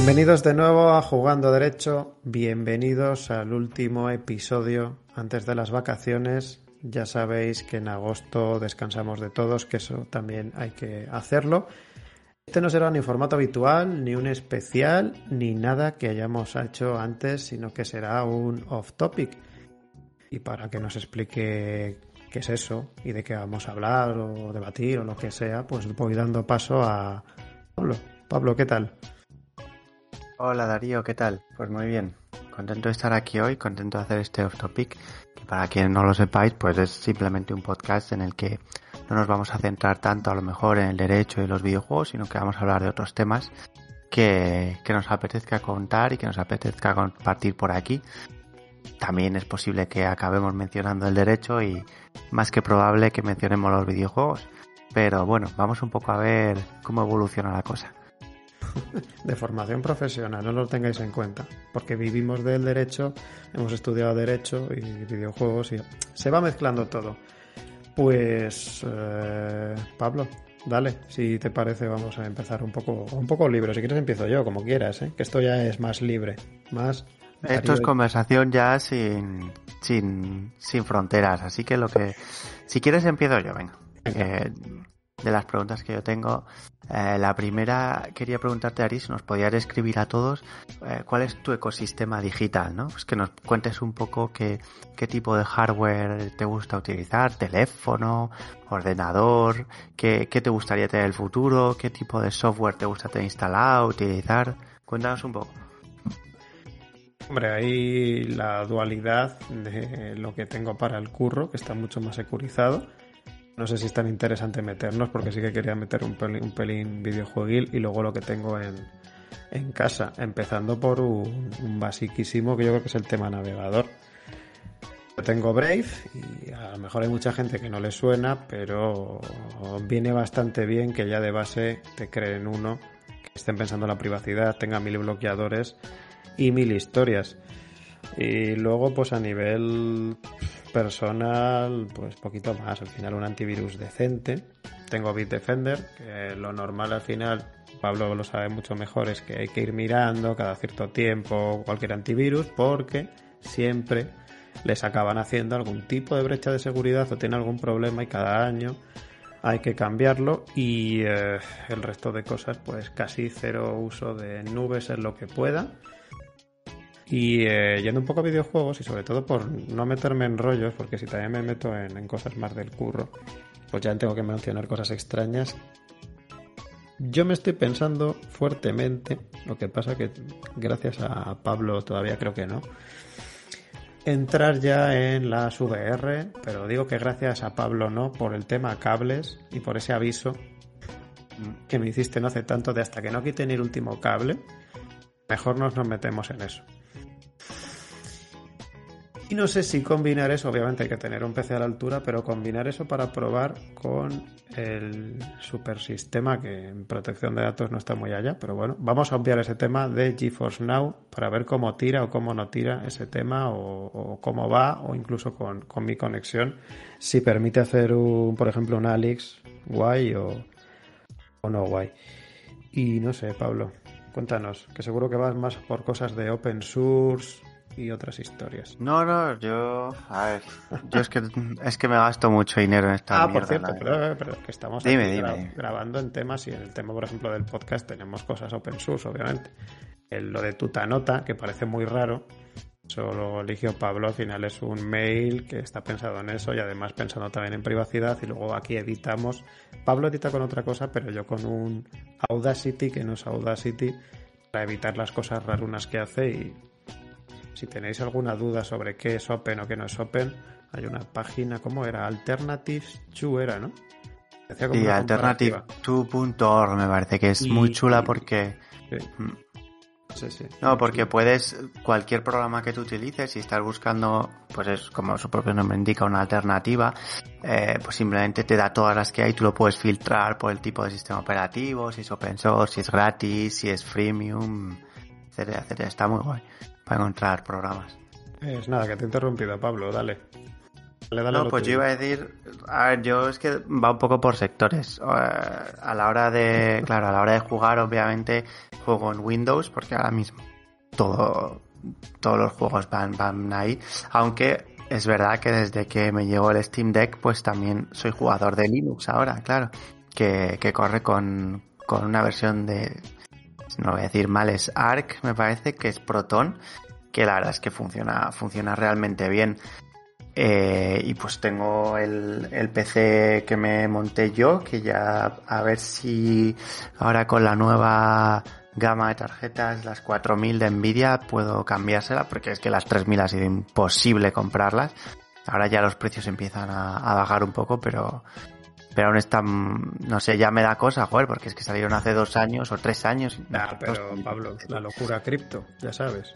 Bienvenidos de nuevo a Jugando Derecho, bienvenidos al último episodio antes de las vacaciones. Ya sabéis que en agosto descansamos de todos, que eso también hay que hacerlo. Este no será ni formato habitual, ni un especial, ni nada que hayamos hecho antes, sino que será un off topic. Y para que nos explique qué es eso y de qué vamos a hablar o debatir o lo que sea, pues voy dando paso a Pablo. Pablo, ¿qué tal? Hola Darío, ¿qué tal? Pues muy bien. Contento de estar aquí hoy, contento de hacer este off topic, que para quien no lo sepáis, pues es simplemente un podcast en el que no nos vamos a centrar tanto a lo mejor en el derecho y los videojuegos, sino que vamos a hablar de otros temas que, que nos apetezca contar y que nos apetezca compartir por aquí. También es posible que acabemos mencionando el derecho y más que probable que mencionemos los videojuegos. Pero bueno, vamos un poco a ver cómo evoluciona la cosa. de formación profesional, no lo tengáis en cuenta, porque vivimos del derecho, hemos estudiado derecho y videojuegos y se va mezclando todo. Pues eh, Pablo, dale, si te parece vamos a empezar un poco un poco libre, si quieres empiezo yo, como quieras, ¿eh? que esto ya es más libre, más esto es conversación ya sin, sin, sin fronteras, así que lo que... Si quieres empiezo yo, venga. Eh, de las preguntas que yo tengo, eh, la primera quería preguntarte, Ari, si nos podías describir a todos eh, cuál es tu ecosistema digital, ¿no? Pues que nos cuentes un poco qué, qué tipo de hardware te gusta utilizar, teléfono, ordenador, qué, qué te gustaría tener en el futuro, qué tipo de software te gusta tener instalado, utilizar. Cuéntanos un poco. Hombre, hay la dualidad de lo que tengo para el curro, que está mucho más securizado. No sé si es tan interesante meternos, porque sí que quería meter un pelín, un pelín videojueguil y luego lo que tengo en, en casa, empezando por un, basiquísimo que yo creo que es el tema navegador. Yo tengo Brave y a lo mejor hay mucha gente que no le suena, pero viene bastante bien que ya de base te creen uno, que estén pensando en la privacidad, tenga mil bloqueadores y mil historias. Y luego, pues a nivel personal, pues poquito más. Al final, un antivirus decente. Tengo Bitdefender, que lo normal al final, Pablo lo sabe mucho mejor, es que hay que ir mirando cada cierto tiempo cualquier antivirus, porque siempre les acaban haciendo algún tipo de brecha de seguridad o tiene algún problema y cada año hay que cambiarlo y eh, el resto de cosas pues casi cero uso de nubes en lo que pueda y eh, yendo un poco a videojuegos y sobre todo por no meterme en rollos, porque si también me meto en, en cosas más del curro, pues ya tengo que mencionar cosas extrañas. Yo me estoy pensando fuertemente, lo que pasa que gracias a Pablo todavía creo que no, entrar ya en las VR, pero digo que gracias a Pablo no, por el tema cables y por ese aviso que me hiciste no hace tanto de hasta que no quiten el último cable, mejor nos nos metemos en eso. Y no sé si combinar eso, obviamente hay que tener un PC a la altura, pero combinar eso para probar con el supersistema que en protección de datos no está muy allá. Pero bueno, vamos a obviar ese tema de GeForce Now para ver cómo tira o cómo no tira ese tema o, o cómo va o incluso con, con, mi conexión. Si permite hacer, un, por ejemplo, un Alix guay o, o no guay. Y no sé, Pablo, cuéntanos, que seguro que vas más por cosas de open source y otras historias. No, no, yo, a ver, yo es que es que me gasto mucho dinero en esta Ah, mierda, por cierto, pero, pero que estamos Dime, aquí dime. gra- grabando en temas y en el tema, por ejemplo, del podcast tenemos cosas open source, obviamente. El, lo de Tutanota, que parece muy raro, eso lo eligió Pablo, al final es un mail que está pensado en eso y además pensando también en privacidad y luego aquí editamos. Pablo edita con otra cosa, pero yo con un Audacity, que no es Audacity, para evitar las cosas rarunas que hace y si tenéis alguna duda sobre qué es Open o qué no es Open, hay una página, ¿cómo era? Alternatives 2 era, ¿no? Comparativa. alternative2.org me parece que es Y- muy chula y- porque Sí, mm, sí, sí. no, porque puedes cualquier programa que tú utilices si estás buscando pues es como su propio nombre indica una alternativa eh, pues simplemente te da todas las que hay tú lo puedes filtrar por el tipo de sistema operativo si es open source si es gratis si es freemium etcétera etcétera está muy guay para encontrar programas Es nada, que te he interrumpido, Pablo, dale. no, pues yo iba a decir, a ver, yo es que va un poco por sectores. A la hora de, claro, a la hora de jugar, obviamente, juego en Windows, porque ahora mismo todo, todos los juegos van, van ahí. Aunque es verdad que desde que me llegó el Steam Deck, pues también soy jugador de Linux ahora, claro. Que, que corre con, con una versión de, no voy a decir mal, es Arc, me parece, que es Proton, que la verdad es que funciona, funciona realmente bien. Eh, y pues tengo el, el, PC que me monté yo, que ya a ver si ahora con la nueva gama de tarjetas, las 4000 de Nvidia, puedo cambiársela, porque es que las 3000 ha sido imposible comprarlas. Ahora ya los precios empiezan a, a bajar un poco, pero, pero aún están, no sé, ya me da cosa, joder, porque es que salieron hace dos años o tres años. Nah, pero Pablo, la locura cripto, ya sabes.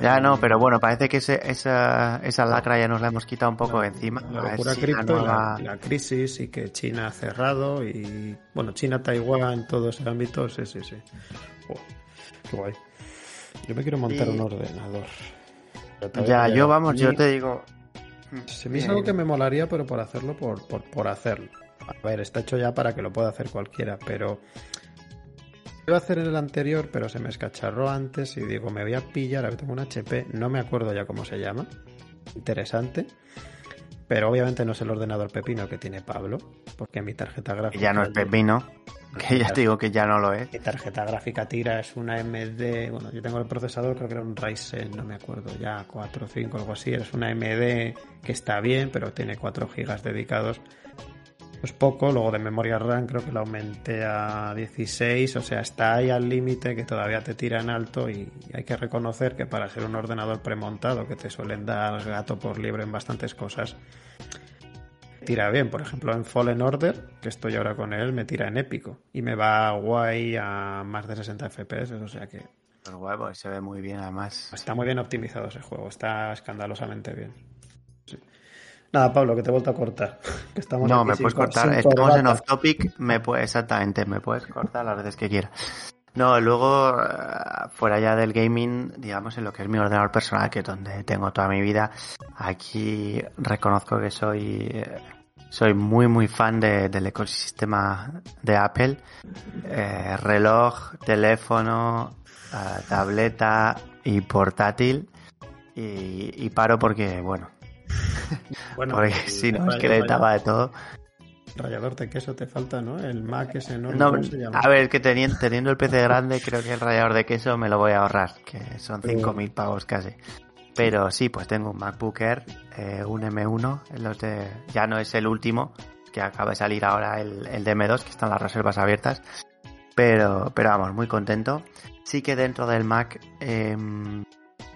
Ya no, pero bueno, parece que ese, esa, esa lacra ya nos la hemos quitado un poco encima. La locura cripto, la, la, crisis y que China ha cerrado y, bueno, China, Taiwán, todo ese ámbito, sí, sí, sí. Oh, qué guay. Yo me quiero montar un ordenador. Ya, yo vamos, yo te digo... Se me hizo algo que me molaría, pero por hacerlo, por, por, por hacerlo. A ver, está hecho ya para que lo pueda hacer cualquiera, pero iba a hacer en el anterior, pero se me escacharró antes y digo, me voy a pillar, a ver, tengo un HP, no me acuerdo ya cómo se llama, interesante, pero obviamente no es el ordenador pepino que tiene Pablo, porque mi tarjeta gráfica... Ya no es pepino, que ya te digo que ya no lo es. Mi tarjeta gráfica tira es una MD, bueno, yo tengo el procesador, creo que era un Ryzen, no me acuerdo, ya 4 o 5, algo así, es una MD que está bien, pero tiene 4 GB dedicados pues poco, luego de memoria RAM creo que la aumenté a 16, o sea, está ahí al límite que todavía te tira en alto y hay que reconocer que para ser un ordenador premontado que te suelen dar gato por libre en bastantes cosas, tira bien, por ejemplo en Fallen Order, que estoy ahora con él, me tira en épico y me va guay a más de 60 FPS, o sea que... Pues guay, se ve muy bien además. Está muy bien optimizado ese juego, está escandalosamente bien. Nada, Pablo, que te he vuelto a cortar. no, me puedes cortar. Estamos en off topic, me puede, exactamente, me puedes cortar las veces que quieras. No, luego, eh, fuera ya del gaming, digamos, en lo que es mi ordenador personal, que es donde tengo toda mi vida, aquí reconozco que soy, eh, soy muy, muy fan del ecosistema de Apple. Eh, reloj, teléfono, tableta y portátil. y paro porque, bueno, bueno, Porque si no, es que le daba de todo. Rallador de queso te falta, ¿no? El Mac ese enorme. No, se llama? A ver, que teniendo, teniendo, el PC grande, creo que el rallador de queso me lo voy a ahorrar, que son 5.000 pavos casi. Pero sí, pues tengo un MacBook Air, eh, un M1, los de, ya no es el último, que acaba de salir ahora el, el DM2, que están las reservas abiertas. Pero, pero vamos, muy contento. Sí que dentro del Mac eh,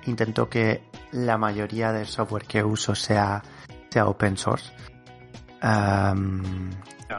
intento que la mayoría del software que uso sea, sea open source.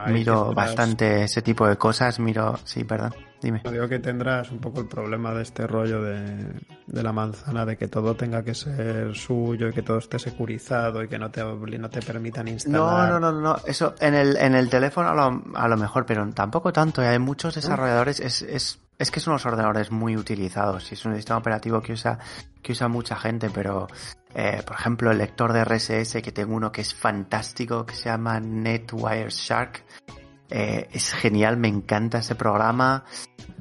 miro bastante ese tipo de cosas, miro, sí, perdón, dime. Digo que tendrás un poco el problema de este rollo de, la manzana, de que todo tenga que ser suyo y que todo esté securizado y que no te, no te permitan instalar. No, no, no, no, eso en el, en el teléfono a lo, a lo mejor, pero tampoco tanto, hay muchos desarrolladores, es, es es que son unos ordenadores muy utilizados y es un sistema operativo que usa, que usa mucha gente, pero eh, por ejemplo el lector de RSS que tengo uno que es fantástico, que se llama NetWire Shark, eh, es genial, me encanta ese programa.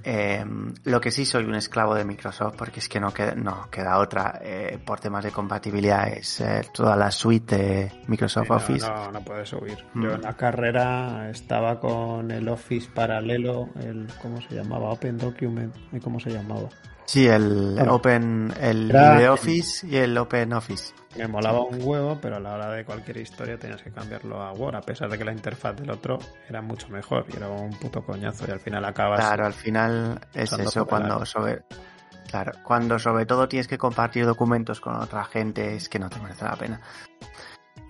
Eh, lo que sí soy un esclavo de Microsoft porque es que no queda, no queda otra eh, por temas de compatibilidad es eh, toda la suite de Microsoft Office. No, no puedes subir. Yo mm. en la carrera estaba con el Office paralelo, el ¿cómo se llamaba? Open Document, ¿cómo se llamaba? Sí, el Open, el LibreOffice y el Open Office. Me molaba un huevo, pero a la hora de cualquier historia tenías que cambiarlo a Word, a pesar de que la interfaz del otro era mucho mejor y era un puto coñazo y al final acabas. Claro, al final es eso cuando sobre. Claro, cuando sobre todo tienes que compartir documentos con otra gente es que no te merece la pena.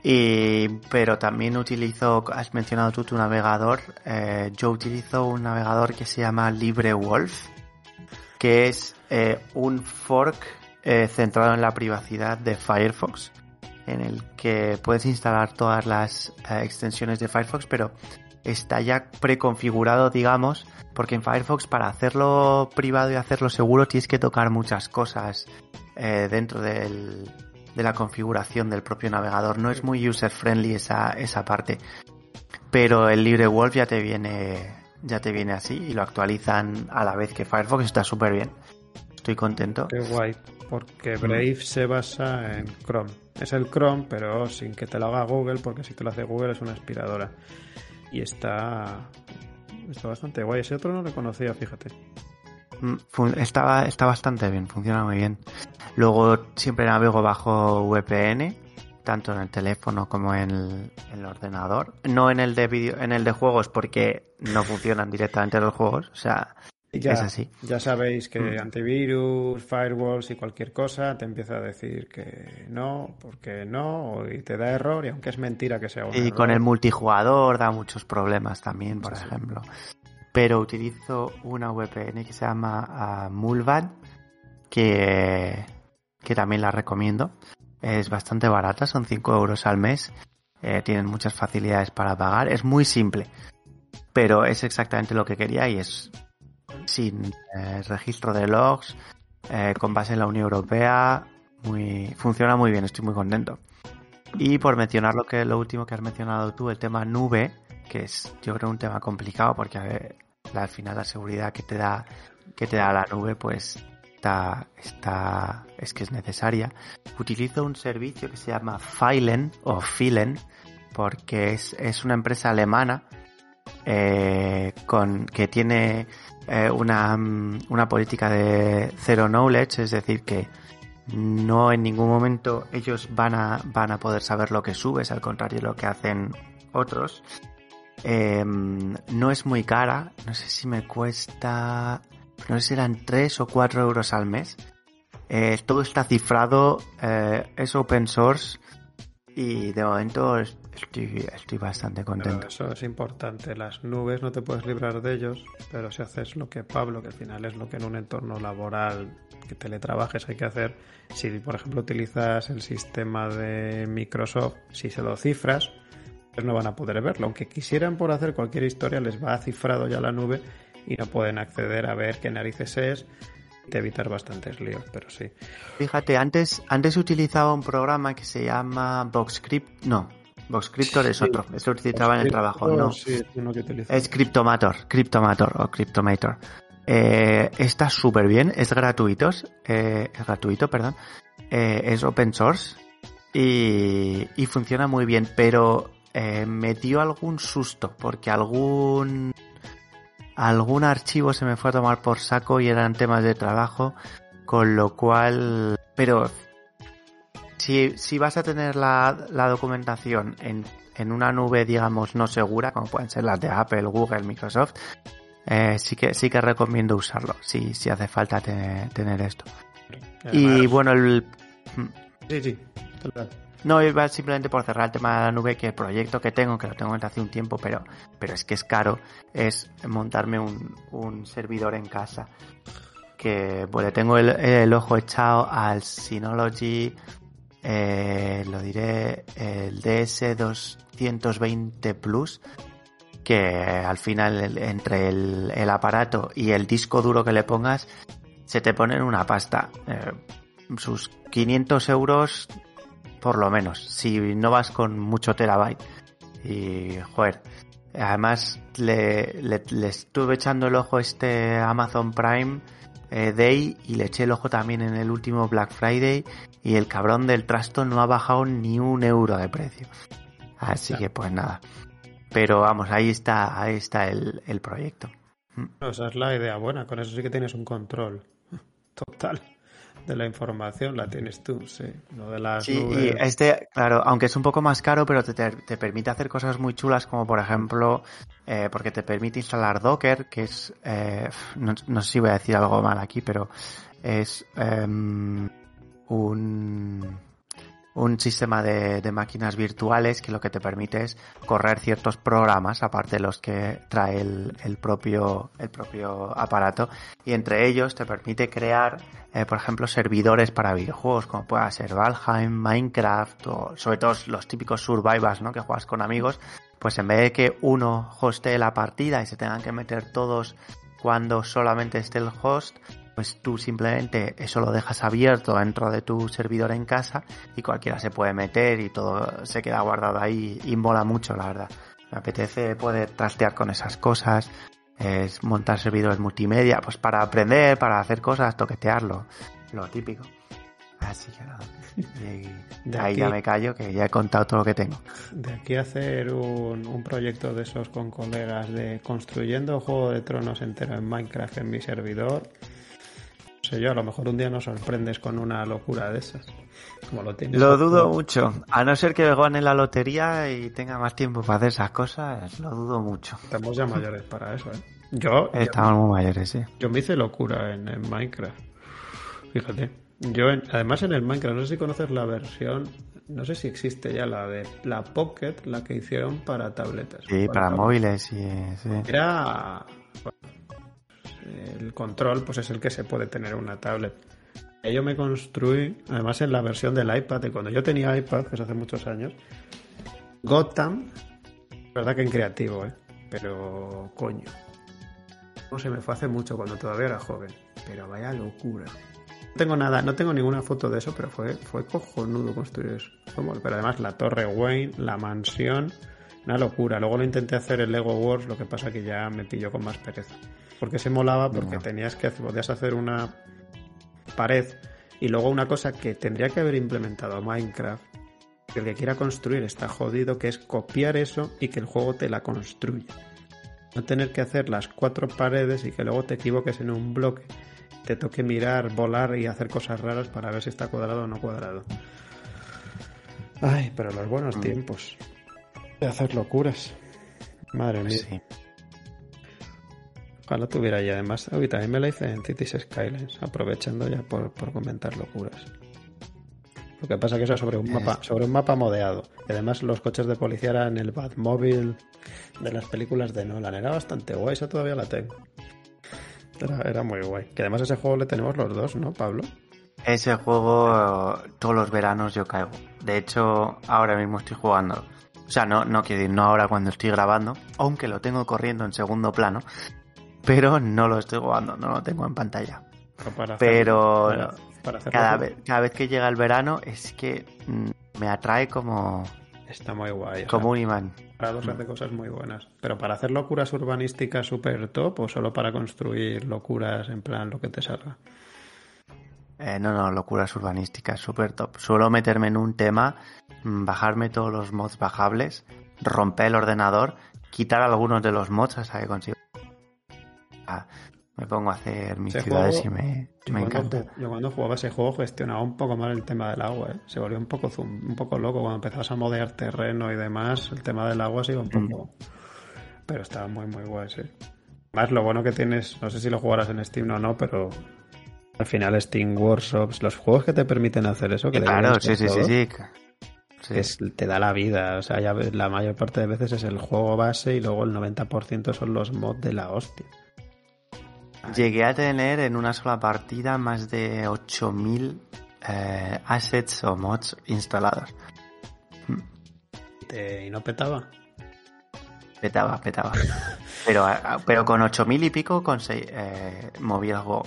Y, pero también utilizo, has mencionado tú tu navegador, eh, yo utilizo un navegador que se llama LibreWolf, que es eh, un fork eh, centrado en la privacidad de Firefox, en el que puedes instalar todas las eh, extensiones de Firefox, pero está ya preconfigurado, digamos, porque en Firefox para hacerlo privado y hacerlo seguro tienes que tocar muchas cosas dentro del, de la configuración del propio navegador. No es muy user friendly esa, esa parte. Pero el LibreWolf ya te viene, ya te viene así y lo actualizan a la vez que Firefox. Está súper bien. Estoy contento. Qué guay, porque Brave se basa en Chrome. Es el Chrome, pero sin que te lo haga Google, porque si te lo hace Google es una aspiradora. Y está, está bastante guay. Ese otro no lo conocía, fíjate. Mm, está, está bastante bien, funciona muy bien. Luego siempre navego bajo VPN, tanto en el teléfono como en el, ordenador. No en el de video, en el de juegos porque no funcionan directamente los juegos. O sea, ya, es así. Ya sabéis que mm. antivirus, firewalls y cualquier cosa te empieza a decir que no, porque no, y te da error, y aunque es mentira que sea un Y con el multijugador da muchos problemas también, por ejemplo. Pero utilizo una VPN que se llama uh, Mulvan, que, que también la recomiendo. Es bastante barata, son 5 euros al mes. Eh, tienen muchas facilidades para pagar. Es muy simple, pero es exactamente lo que quería y es sin eh, registro de logs, eh, con base en la Unión Europea, muy, funciona muy bien, estoy muy contento. Y por mencionar lo que lo último que has mencionado tú, el tema nube, que es yo creo un tema complicado porque al final la seguridad que te da que te da la nube pues está está es que es necesaria. Utilizo un servicio que se llama Filen o Filen porque es, es una empresa alemana eh, con que tiene eh, una, una política de zero knowledge, es decir, que no en ningún momento ellos van a, van a poder saber lo que subes, al contrario de lo que hacen otros. Em, no es muy cara, no sé si me cuesta, no sé si eran 3 o 4 euros al mes. Eh, todo está cifrado, eh, es open source y de momento Estoy, estoy bastante contento. eso es importante. Las nubes no te puedes librar de ellos, pero si haces lo que Pablo, que al final es lo que en un entorno laboral que teletrabajes hay que hacer, si por ejemplo utilizas el sistema de Microsoft, si se lo cifras, pues no van a poder verlo. Aunque quisieran por hacer cualquier historia, les va cifrado ya la nube y no pueden acceder a ver qué narices es te evitar bastantes líos, pero sí. Fíjate, antes, antes utilizaba un programa que se llama VoxCrypt, no, VoxCryptor es otro, es lo utilizaba en el trabajo, no. es Cryptomator, Cryptomator o Cryptomator. Eh, está súper bien, es gratuito, eh, es gratuito, perdón, eh, es open source y, y funciona muy bien, pero eh, me dio algún susto porque algún algún archivo se me fue a tomar por saco y eran temas de trabajo, con lo cual, pero si, si vas a tener la, la documentación en, en, una nube, digamos, no segura, como pueden ser las de Apple, Google, Microsoft, eh, sí que sí que recomiendo usarlo, si, si hace falta tener, esto. y bueno, el... Sí, sí, No, iba simplemente por cerrar el tema de la nube, que el proyecto que tengo, que lo tengo desde hace un tiempo, pero, pero es que es caro, es montarme un, un servidor en casa. Que, bueno, tengo el, el ojo echado al Synology eh, lo diré, el DS220 Plus, que al final entre el, aparato y el disco duro que le pongas, se te pone en una pasta. Eh, sus 500 euros por lo menos, si no vas con mucho terabyte. Y, joder, además le estuve echando el ojo este Amazon Prime eh, Day y le eché el ojo también en el último Black Friday y el cabrón del trasto no ha bajado ni un euro de precio. Así que pues nada. Pero vamos, ahí está, ahí está el, el proyecto. esa es la idea buena, con eso sí que tienes un control total de la información la tienes tú, sí. Lo de las sí, y este, claro, aunque es un poco más caro, pero te, te, permite hacer cosas muy chulas, como por ejemplo, eh, porque te permite instalar Docker, que es, eh, no, no, sé si voy a decir algo mal aquí, pero es eh, un un sistema de, de, máquinas virtuales que lo que te permite es correr ciertos programas aparte de los que trae el, el propio el propio aparato y entre ellos te permite crear eh, por ejemplo servidores para videojuegos como pueda ser Valheim, Minecraft o sobre todo los típicos survivals ¿no? que juegas con amigos pues en vez de que uno hoste la partida y se tengan que meter todos cuando solamente esté el host pues tú simplemente eso lo dejas abierto dentro de tu servidor en casa y cualquiera se puede meter y todo se queda guardado ahí y mola mucho, la verdad. Me apetece poder trastear con esas cosas, es montar servidores multimedia, pues para aprender, para hacer cosas, toquetearlo, lo típico. Así que nada. Y ahí ya me callo, que ya he contado todo lo que tengo. De aquí hacer un, un proyecto de esos con colegas de construyendo Juego de Tronos entero en Minecraft en mi servidor, sé yo, a lo mejor un día nos sorprendes con una locura de esas. Como lo tienes. Lo dudo mucho. A no ser que gane la lotería y tenga más tiempo para hacer esas cosas, lo dudo mucho. Estamos ya mayores para eso, ¿eh? Yo. Estamos muy mayores, sí. Yo me hice locura en, en Minecraft. Fíjate. Yo, además en el Minecraft, no sé si conoces la versión, no sé si existe ya la de la Pocket, la que hicieron para tabletas. Sí, para, móviles, y sí. Era el control pues es el que se puede tener en una tablet. Yo me construí, además en la versión del iPad, de cuando yo tenía iPad, que es hace muchos años, Gotham, verdad que en creativo, ¿eh? pero coño. No se me fue hace mucho cuando todavía era joven, pero vaya locura. No tengo nada, no tengo ninguna foto de eso, pero fue, fue cojonudo construir eso. Pero además la torre Wayne, la mansión, una locura. Luego lo intenté hacer el Lego Wars, lo que pasa que ya me pilló con más pereza. Porque se molaba, porque tenías que podías hacer una pared y luego una cosa que tendría que haber implementado Minecraft. Que el que quiera construir está jodido, que es copiar eso y que el juego te la construya. No tener que hacer las cuatro paredes y que luego te equivoques en un bloque, te toque mirar, volar y hacer cosas raras para ver si está cuadrado o no cuadrado. Ay, pero los buenos Mm. tiempos de hacer locuras. Madre mía. Sí. Ojalá tuviera ya. Además, hoy también me la hice en Cities Skylines, aprovechando ya por, por comentar locuras. Lo que pasa que eso es sobre un mapa, sobre un mapa modeado. Y además los coches de policía eran el Batmobile de las películas de Nolan. Era bastante guay, esa todavía la tengo. Era, era muy guay. Que además ese juego le tenemos los dos, ¿no, Pablo? Ese juego todos los veranos yo caigo. De hecho, ahora mismo estoy jugando. O sea, no, no quiero decir no ahora cuando estoy grabando, aunque lo tengo corriendo en segundo plano, pero no lo estoy jugando, no lo tengo en pantalla. Pero, para hacer- para- para cada vez, cada vez que llega el verano es que mm, me atrae como, Está muy guay. como un imán. Prados hace cosas muy buenas. Pero para hacer locuras urbanísticas super top o solo para construir locuras en plan lo que te salga. Eh, no, no, locuras urbanísticas, súper top. Suelo meterme en un tema, mm, bajarme todos los mods bajables, romper el ordenador, quitar algunos de los mods hasta que consigo. Ah, me pongo a hacer mis Ese ciudades juego- y me, Yo me cuando, encanta. yo cuando jugaba ese juego gestionaba un poco mal el tema del agua, ¿eh? Se volvió un poco zoom- un poco loco cuando empezabas a modear terreno y demás. El tema del agua se iba un poco. Pero estaba muy, muy guay, sí. Más lo bueno que tienes, no sé si lo jugarás en Steam o no, pero al final Steam Workshops, los juegos que te permiten hacer eso, que claro, sí, sí, sí, sí. Sí. que es- te da la vida. O sea, ya la mayor parte de veces es el juego base y luego el 90% son los mods de la hostia. Llegué a tener en una sola partida más de 8000 eh, assets o mods instalados. Y, te- y no petaba. Petaba, petaba. Pero, pero con 8000 y pico conseguí, eh, moví juego.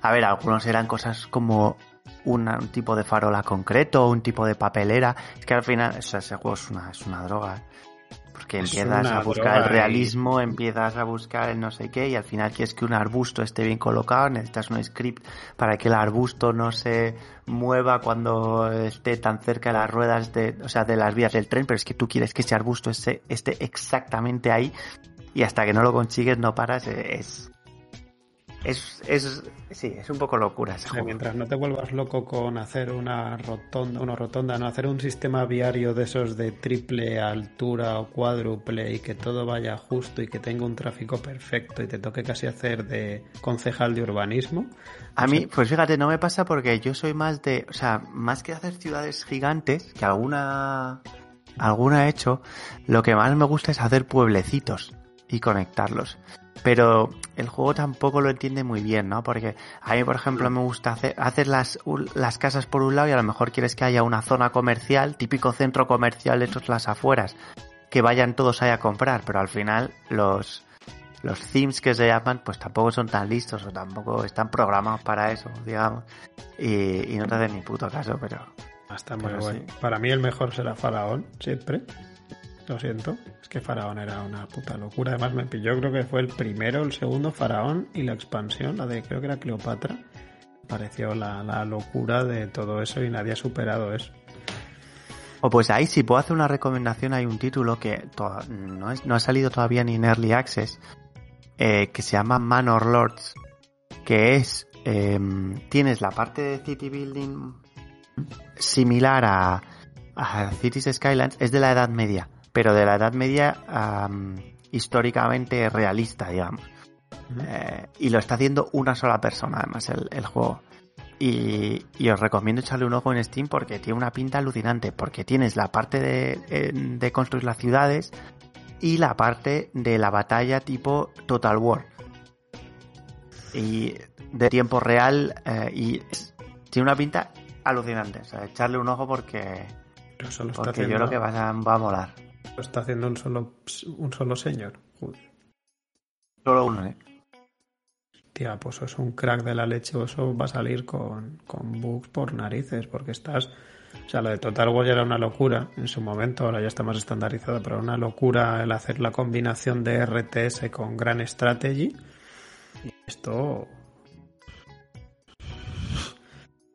A ver, algunos eran cosas como una- un tipo de farola concreto, un tipo de papelera. Es que al final, o sea, ese juego es una, es una droga. Porque Es empiezas a buscar el y- realismo, empiezas a buscar el no sé qué, y al final quieres que un arbusto esté bien colocado, necesitas un script para que el arbusto no se mueva cuando esté tan cerca de las ruedas de, o sea, de las vías del tren, pero es que tú quieres que ese arbusto esté, esté exactamente ahí y hasta que no lo consigues no paras, es es, es sí, es un poco locura ese O sea, mientras no te vuelvas loco con hacer una rotonda, una rotonda, no hacer un sistema viario de esos de triple altura o cuádruple y que todo vaya justo y que tenga un tráfico perfecto y te toque casi hacer de concejal de urbanismo. A mí, pues fíjate, no me pasa porque yo soy más de, o sea, más que hacer ciudades gigantes, que alguna, alguna he hecho, lo que más me gusta es hacer pueblecitos y conectarlos. Pero el juego tampoco lo entiende muy bien, ¿no? Porque a mí, por ejemplo, me gusta hacer, hacer las, las casas por un lado y a lo mejor quieres que haya una zona comercial, típico centro comercial de estos las afueras, que vayan todos ahí a comprar, pero al final los, los themes que se llaman, pues tampoco son tan listos o tampoco están programados para eso, digamos. Y, y no te hacen ni puto caso, pero. Está muy Pero bueno. sí. Para mí el mejor será Faraón, siempre. Lo siento. Es que Faraón era una puta locura. Además me pilló, creo que fue el primero, el segundo Faraón y la expansión, la de creo que era Cleopatra. Pareció la, la locura de todo eso y nadie ha superado eso. O pues ahí, si puedo hacer una recomendación, hay un título que no, es- no ha salido todavía ni en Early Access, eh, que se llama Manor Lords, que es, em, tienes la parte de City Building similar a, a Cities Skylines, es de la Edad Media, pero de la Edad Media am, históricamente realista, digamos. Eh, y lo está haciendo una sola persona, además, el, el juego. Y, y os recomiendo echarle un ojo en Steam porque tiene una pinta alucinante. Porque tienes la parte de, de construir las ciudades y la parte de la batalla tipo Total War. Y de tiempo real eh, y es- tiene una pinta alucinante. O sea, echarle un ojo porque, porque yo creo que va a, va a molar. Lo está haciendo un solo, un solo señor. Joder. Solo uno, ¿eh? Tía, pues es un crack de la leche eso va a salir con, con bugs por narices, porque estás... O sea, lo de Total War ya era una locura en su momento, ahora ya está más estandarizado, pero una locura el hacer la combinación de RTS con Gran Strategy. Y esto...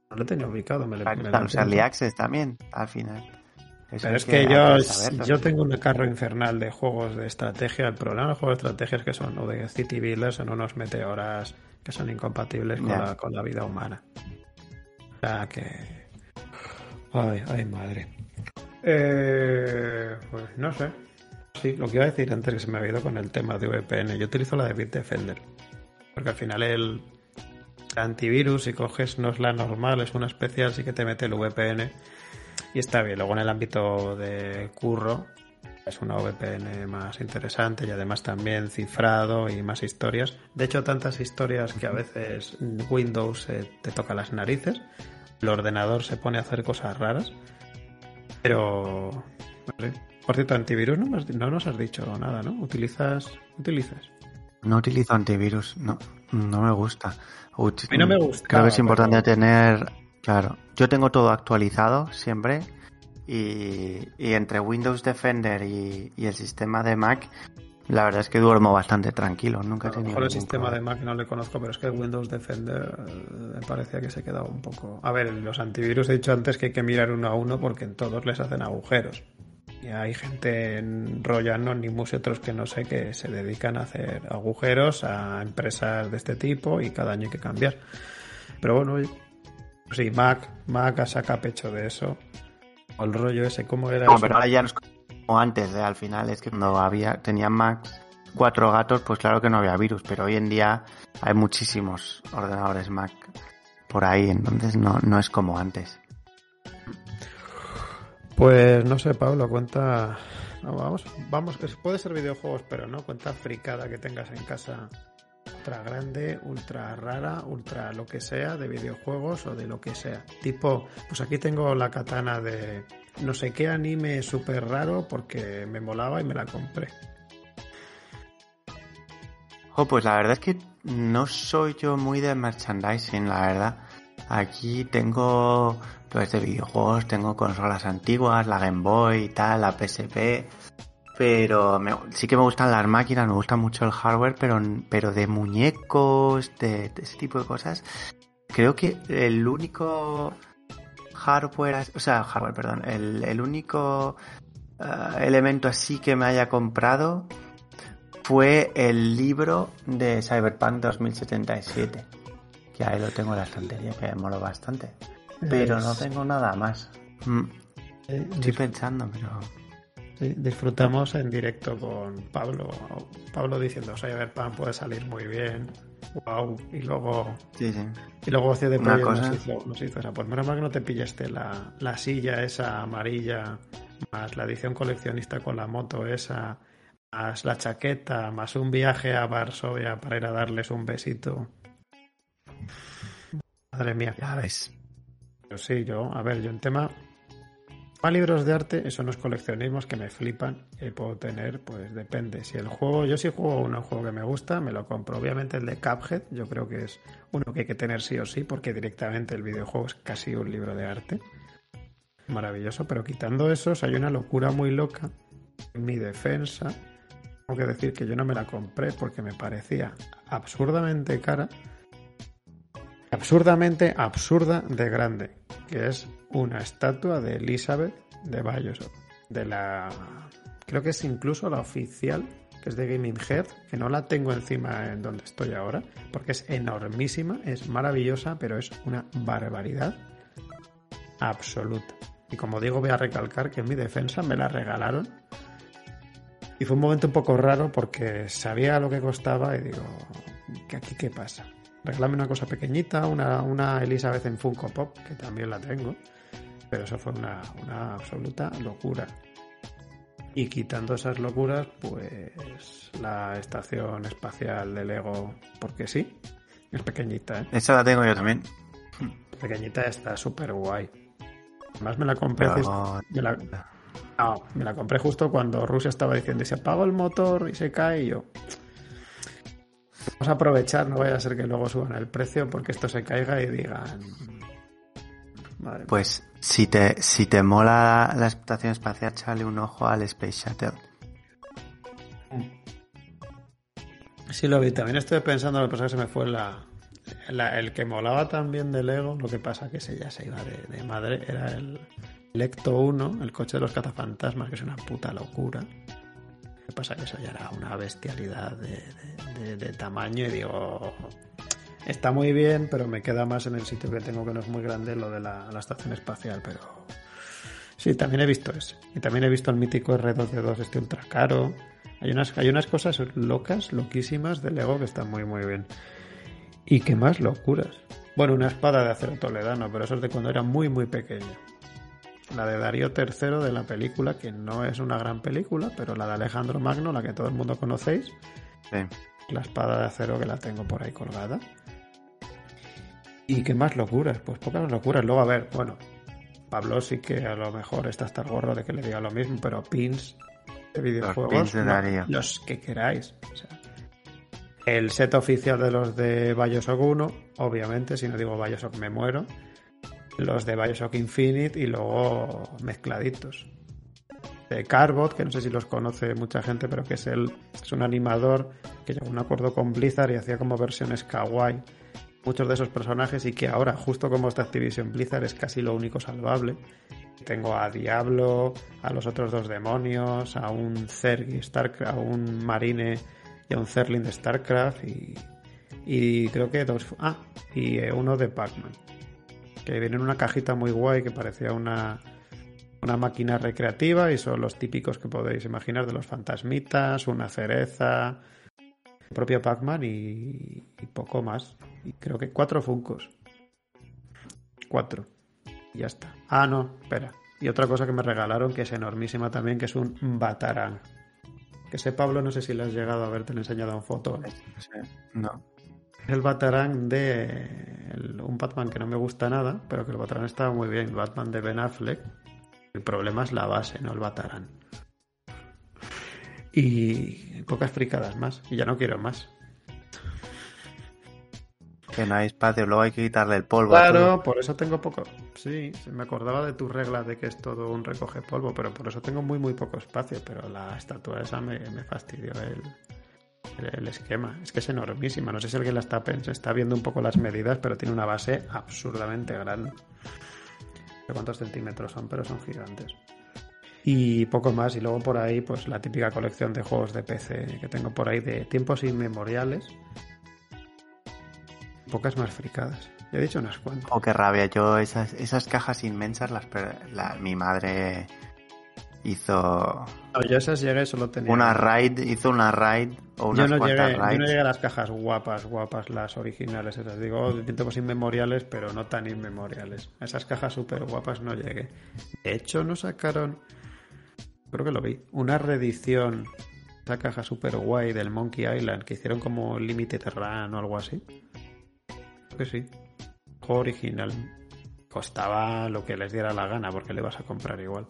No lo tenía ubicado, me, lo Early Access también, al final. Eso Pero es que yo, saberlo. yo tengo un carro infernal de juegos de estrategia. El problema de los juegos de estrategia es que son o de City Builders son unos meteoras que son incompatibles con, la, con la vida humana. O sea que. Ay, ay, madre. Eh, pues no sé. Sí, lo que iba a decir antes que se me había ido con el tema de VPN. Yo utilizo la de Bitdefender. Porque al final el antivirus, si coges, no es la normal, es una especial, sí que te mete el VPN. Y está bien. Luego en el ámbito de curro es una VPN más interesante y además también cifrado y más historias. De hecho, tantas historias que a veces Windows eh, te toca las narices. El ordenador se pone a hacer cosas raras. Pero... no sé. Por cierto, antivirus no, has no nos has dicho nada, ¿no? ¿Utilizas? ¿Utilizas? No utilizo antivirus, no, no me gusta. A mí no me gusta. Creo que es importante pero- tener, claro, yo tengo todo actualizado siempre y, y entre Windows Defender y, y el sistema de Mac, la verdad es que duermo bastante tranquilo, nunca he A lo tenido mejor el sistema de. Mac no le conozco, pero es que el Windows Defender eh, me parecía que se quedaba un poco. A ver, los antivirus he dicho antes que hay que mirar uno a uno porque en todos les hacen agujeros. Y hay gente en Royan Anonymous y otros que no sé que se dedican a hacer agujeros a empresas de este tipo y cada año hay que cambiar. Pero bueno, sí, Mac, Mac saca pecho de eso. O el rollo ese, ¿cómo era No, eso? pero ahora ya no es como antes, ¿eh? al final es que cuando había, tenía Mac cuatro gatos, pues claro que no había virus, pero hoy en día hay muchísimos ordenadores Mac por ahí, entonces no, no es como antes. Pues no sé, Pablo, cuenta. no, vamos, vamos, puede ser videojuegos, pero no, cuenta fricada que tengas en casa. Ultra grande, ultra rara, ultra lo que sea, de videojuegos o de lo que sea. Tipo, pues aquí tengo la katana de no sé qué anime súper raro porque me molaba y me la compré. Jo, pues la verdad es que no soy yo muy de merchandising, la verdad. Aquí tengo pues de videojuegos, tengo consolas antiguas, la Game Boy y tal, la PSP. Pero me- sí que me gustan las máquinas, me gusta mucho el hardware, pero, pero de muñecos, de, de ese tipo de cosas. Creo que el único hardware, o sea, hardware, perdón, el, el único eh, elemento así que me haya comprado fue el libro de Cyberpunk 2077. Que ahí lo tengo en la estantería, que me moló bastante. Pero no tengo nada más. Mm, eh, Estoy pensando, pero... Disfrutamos en directo con Pablo. Pablo diciendo, Cyberpunk puede salir muy bien. Wow. Y luego Sí, sí. Y luego Project cosa- nos hizo, nos hizo esa. Pues menos mal que no te pillaste la, la silla esa amarilla, más la edición coleccionista con la moto esa, más la chaqueta, más un viaje a Varsovia para ir a darles un besito. Madre mía. Ya ves. Pero sí, yo, a ver, yo en tema. Más libros de arte, eso no es coleccionismos que me flipan. Y puedo tener, pues depende. Si el juego, yo si juego un juego que me gusta, me lo compro. Obviamente el de Cuphead, yo creo que es uno que hay que tener sí o sí, porque directamente el videojuego es casi un libro de arte. Maravilloso, pero quitando esos, hay una locura muy loca. En mi defensa, tengo que decir que yo no me la compré porque me parecía absurdamente cara. Absurdamente absurda de grande. Que es una estatua de Elizabeth de Bioshock. De la. Creo que es incluso la oficial, que es de Gaming Head, que no la tengo encima en donde estoy ahora, porque es enormísima, es maravillosa, pero es una barbaridad absoluta. Y como digo, voy a recalcar que en mi defensa me la regalaron. Y fue un momento un poco raro porque sabía lo que costaba y digo, ¿qué aquí qué pasa? Regálame una cosa pequeñita, una, una Elizabeth en Funko Pop, que también la tengo pero eso fue una, absoluta locura. Y quitando esas locuras, pues la estación espacial de Lego, porque sí, es pequeñita, ¿eh? Esa la tengo yo también. Pequeñita está súper guay. Además me la compré me la... No, me la compré justo cuando Rusia estaba diciendo se apagó el motor y se cae y yo. Vamos a aprovechar, no vaya a ser que luego suban el precio porque esto se caiga y digan. pues si te, si te mola la estación espacial, échale un ojo al Space Shuttle. Sí, lo vi. También estoy pensando, lo que pasa que se me fue la, el que molaba también de Lego, lo que pasa que ese ya se iba de, madre, era el Lecto 1, el coche de los cazafantasmas, que es una puta locura. Que pasa que eso ya era una bestialidad de, de tamaño y digo, Está muy bien, pero me queda más en el sitio que tengo que no es muy grande, lo de la, estación espacial, pero... Sí, también he visto ese. Y también he visto el mítico R2D2 este ultra caro. Hay unas, hay unas cosas locas, loquísimas de Lego que están muy, muy bien. ¿Y qué más locuras? Bueno, una espada de acero toledano, pero eso es de cuando era muy, muy pequeño. La de Darío III de la película, que no es una gran película, pero la de Alejandro Magno, la que todo el mundo conocéis. Sí. La espada de acero que la tengo por ahí colgada. ¿Y qué más locuras? Pues pocas locuras. Luego, a ver, bueno, Pablo sí que a lo mejor está hasta el gorro de que le diga lo mismo, pero pins de videojuegos, los, que queráis. el set oficial de los de Bioshock 1, obviamente, si no digo Bioshock me muero. Los de Bioshock Infinite y luego mezcladitos. De Carbot, que no sé si los conoce mucha gente, pero que es, el, es un animador que llegó a un acuerdo con Blizzard y hacía como versiones kawaii muchos de esos personajes y que ahora, justo como esta Activision Blizzard, es casi lo único salvable. Tengo a Diablo, a los otros dos demonios, a un Zerg Starcraft, a un Marine y a un Zerling de StarCraft y, y creo que dos... Ah, y eh, uno de Pac-Man. Que viene en una cajita muy guay que parecía una, una máquina recreativa y son los típicos que podéis imaginar de los fantasmitas, una cereza, el propio Pac-Man y, poco más. Y creo que cuatro Funcos. Cuatro. Y ya está. Ah, no, espera. Y otra cosa que me regalaron que es enormísima también, que es un Batarang. Que sé, Pablo, no sé si le has llegado a he enseñado en foto. No. El Batarang de un Batman que no me gusta nada, pero que el Batarang estaba muy bien. El Batman de Ben Affleck. El problema es la base, no el Batarang. Y pocas fricadas más. Y ya no quiero más. Que no hay espacio, luego hay que quitarle el polvo. Claro, por eso tengo poco. Sí, me acordaba de tu regla de que es todo un recoge polvo, pero por eso tengo muy, muy poco espacio. Pero la estatua esa me, fastidió el, el, esquema. Es que es enormísima. No sé si alguien la está, está viendo un poco las medidas, pero tiene una base absurdamente grande. No sé cuántos centímetros son, pero son gigantes y poco más. Y luego por ahí, pues la típica colección de juegos de PC que tengo por ahí de tiempos inmemoriales. Pocas más fricadas. Ya he dicho unas cuantas. Oh, qué rabia. Yo esas, esas cajas inmensas, las, mi madre hizo... yo esas llegué, solo tenía... Una raid, hizo una raid o unas yo no llegué, Yo no llegué a las cajas guapas, guapas, las originales esas. Digo, de tiempos inmemoriales, pero no tan inmemoriales. esas cajas súper guapas no llegué. De hecho, no sacaron creo que lo vi, una reedición, esa caja super guay del Monkey Island que hicieron como Limited Run o algo así. Creo que sí. Juego original. costaba lo que les diera la gana porque le vas a comprar igual.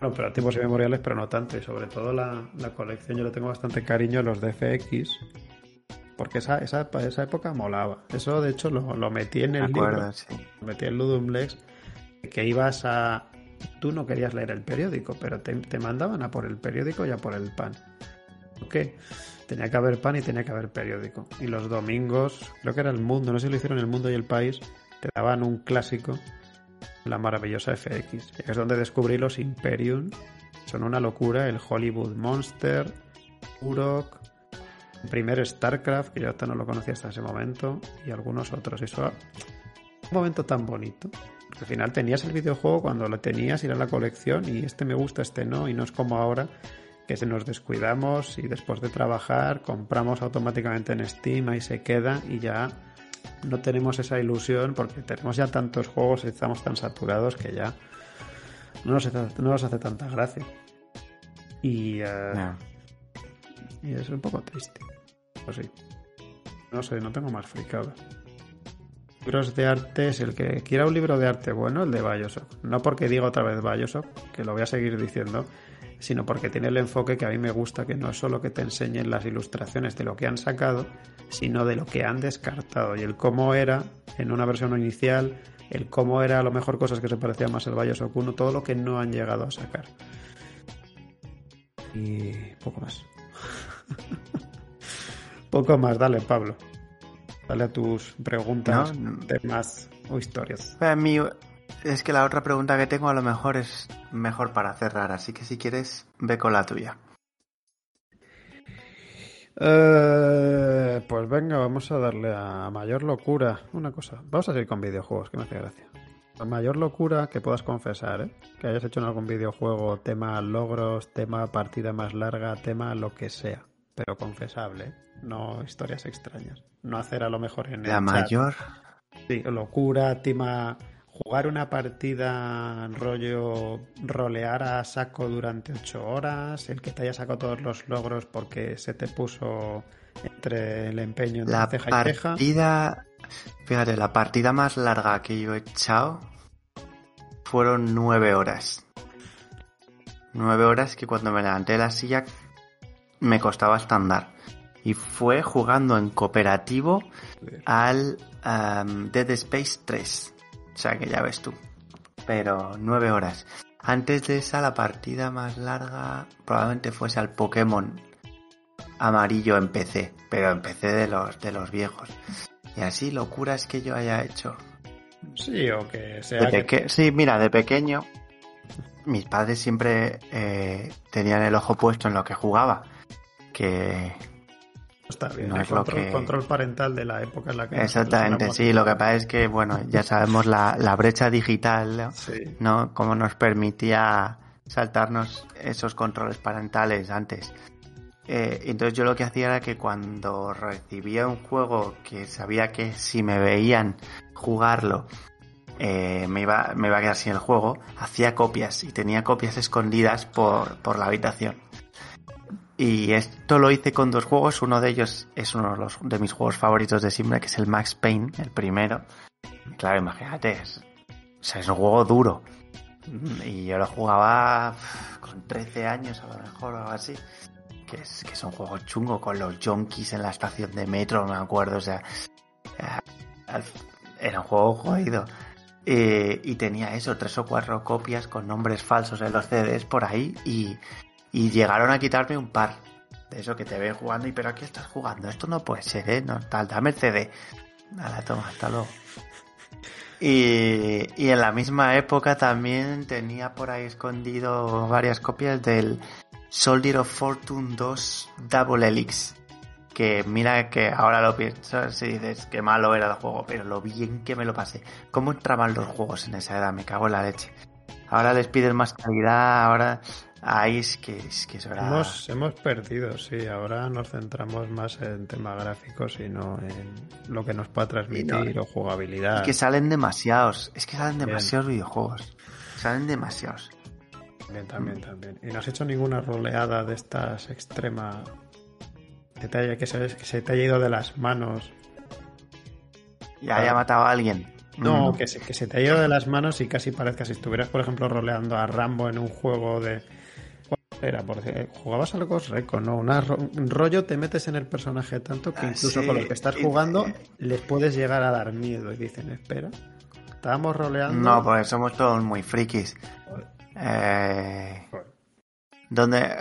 Bueno, operativos y memoriales, pero no tanto. Y sobre todo la, colección, yo le tengo bastante cariño a los DFX. Porque esa, esa, esa época molaba. Eso, de hecho, lo, lo metí en el libro. Lo metí en Ludumblex. Que ibas a... Tú no querías leer el periódico, pero te, te mandaban a por el periódico y a por el pan. ¿Por qué? Tenía que haber pan y tenía que haber periódico. Y los domingos, creo que era el mundo, no sé si lo hicieron el mundo y el país, te daban un clásico, la maravillosa FX. Es donde descubrí los Imperium. Son una locura, el Hollywood Monster, Urok, el primer StarCraft, que yo hasta no lo conocía hasta ese momento, y algunos otros. Eso un momento tan bonito. Al final tenías el videojuego cuando lo tenías era la colección y este me gusta, este no, y no es como ahora que se nos descuidamos y después de trabajar compramos automáticamente en Steam, ahí se queda y ya no tenemos esa ilusión porque tenemos ya tantos juegos y estamos tan saturados que ya no nos, hace, tanta gracia. Y, eh, y es un poco triste. Pues sí. No sé, no tengo más fricado. Libros de arte es el que quiera un libro de arte bueno, el de Bioshock. No porque diga otra vez Bioshock, que lo voy a seguir diciendo, sino porque tiene el enfoque que a mí me gusta, que no es solo que te enseñen las ilustraciones de lo que han sacado, sino de lo que han descartado y el cómo era en una versión inicial, el cómo era a lo mejor cosas que se parecían más al Bioshock 1, todo lo que no han llegado a sacar. Y poco más. poco más, dale Pablo. Dale a tus preguntas, temas o historias. Para mí, es que la otra pregunta que tengo a lo mejor es mejor para cerrar, así que si quieres, ve con la tuya. Eh, pues venga, vamos a darle a mayor locura. Una cosa, vamos a seguir con videojuegos, que me hace gracia. La mayor locura que puedas confesar, ¿eh? que hayas hecho en algún videojuego, tema logros, tema partida más larga, tema lo que sea, pero confesable, ¿eh? no historias extrañas. No hacer a lo mejor en la mayor. Sí, locura, tema jugar una partida rollo rolear a saco durante ocho horas, el que te haya sacado todos los logros porque se te puso entre el empeño de la ceja y ceja. Partida, fíjate, la partida más larga que yo he echado fueron nueve horas. Nueve horas que cuando me levanté de la silla me costaba hasta andar. Y fue jugando en cooperativo al um, Dead Space 3. O sea que ya ves tú. Pero nueve horas. Antes de esa, la partida más larga probablemente fuese al Pokémon amarillo en PC. Pero en PC de los, de los viejos. Y así, locuras que yo haya hecho. Sí, o que sea. Sí, mira, de pequeño, mis padres siempre eh, tenían el ojo puesto en lo que jugaba. Que, Está bien, el control, parental de la época en la que... Exactamente, sí, lo que pasa es que, bueno, ya sabemos la, brecha digital, ¿no? Cómo nos permitía saltarnos esos controles parentales antes. Eh, entonces yo lo que hacía era que cuando recibía un juego que sabía que si me veían jugarlo eh, me, iba, me iba a quedar sin el juego, hacía copias y tenía copias escondidas por, por la habitación. Y esto lo hice con dos juegos. Uno de ellos es uno de, mis juegos favoritos de siempre, que es el Max Payne, el primero. Claro, imagínate, es, o sea, es un juego duro. Y yo lo jugaba con 13 años a lo mejor o algo así. Que es, que es un juego chungo con los junkies en la estación de metro, me acuerdo. O sea, eh, era un juego jodido. Eh, y tenía eso, tres o cuatro copias con nombres falsos en los CDs por ahí. Y, y llegaron a quitarme un par. De eso que te ven jugando y pero aquí estás jugando. Esto no puede ser, ¿eh? No, tal, dame el CD. Nada, toma, hasta luego. Y, y en la misma época también tenía por ahí escondido varias copias del Soldier of Fortune 2 Double Helix. Que mira que ahora lo piensas si dices que malo era el juego, pero lo bien que me lo pasé. ¿Cómo entraban los juegos en esa edad? Me cago en la leche. Ahora les piden más calidad, ahora Ahí es que es que hemos, hemos perdido, sí. Ahora nos centramos más en temas gráficos y no en lo que nos pueda transmitir o jugabilidad. Y que salen demasiados. Es que salen demasiados videojuegos. Salen demasiados. También, también, también. ¿Y no has hecho ninguna roleada de estas extrema que, te que, se, que se te haya ido de las manos? Y haya matado a alguien. No, que se, que se te ha ido de las manos y casi parezca si estuvieras, por ejemplo, roleando a Rambo en un juego de. Era, porque jugabas al Ghost Recon, ¿no? Una un rollo te metes en el personaje tanto que Ah, incluso sí. con lo que estás jugando les puedes llegar a dar miedo y dicen, espera, estábamos roleando. No, porque somos todos muy frikis. Eh, donde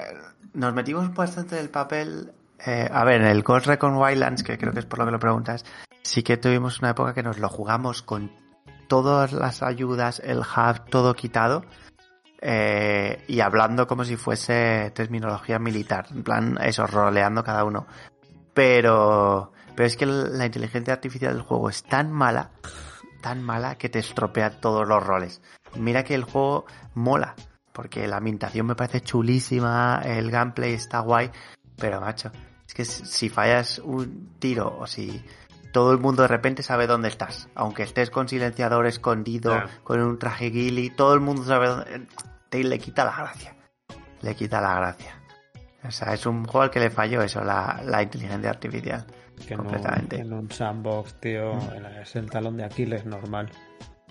nos metimos bastante del papel. eh, a ver, en el Ghost Recon Wildlands, que creo que es por lo que lo preguntas, sí que tuvimos una época que nos lo jugamos con todas las ayudas, el hub, todo quitado. Eh, y hablando como si fuese terminología militar, en plan, eso, roleando cada uno. Pero, pero es que la inteligencia artificial del juego es tan mala, tan mala que te estropea todos los roles. Mira que el juego mola, porque la ambientación me parece chulísima, el gameplay está guay, pero macho, es que si fallas un tiro o si todo el mundo de repente sabe dónde estás, aunque estés con silenciador escondido, con un traje ghillie, todo el mundo sabe dónde, te le quita la gracia, le quita la gracia. O sea, es un juego al que le falló eso, la, la inteligencia artificial. que completamente. en un sandbox, tío, es el talón de Aquiles normal.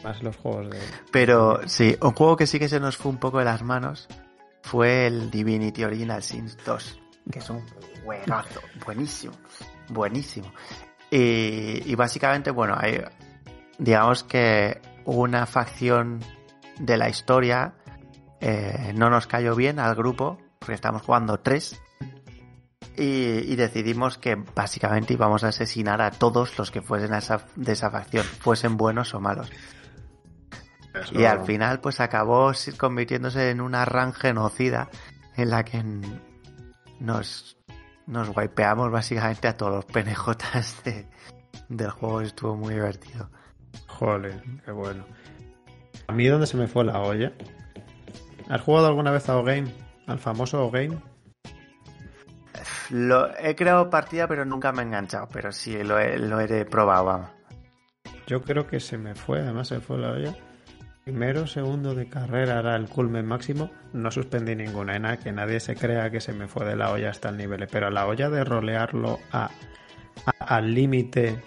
Más los juegos de. Pero sí, un juego que sí que se nos fue un poco de las manos fue el Divinity Original Sins 2, que es un juegazo, buenísimo, buenísimo. Y, y básicamente, bueno, hay, digamos que una facción de la historia eh, no nos cayó bien al grupo, porque estamos jugando tres. Y, y decidimos que básicamente íbamos a asesinar a todos los que fuesen a esa, de esa facción, fuesen buenos o malos. Y al final, pues acabó convirtiéndose en una ran genocida en la que nos, nos wipeamos básicamente a todos los penejotas de- del juego. Estuvo muy divertido. Joder, qué bueno. A mí, ¿dónde se me fue la olla? ¿Has jugado alguna vez a O-Game? ¿Al famoso O-Game? Lo, he creado partida, pero nunca me he enganchado. Pero sí, lo he, lo he probado, vamos. Yo creo que se me fue, además se fue la olla. Primero, segundo de carrera era el culmen máximo. No suspendí ninguna, en nada, que nadie se crea que se me fue de la olla hasta el nivel. Pero la olla de rolearlo a, a- al límite,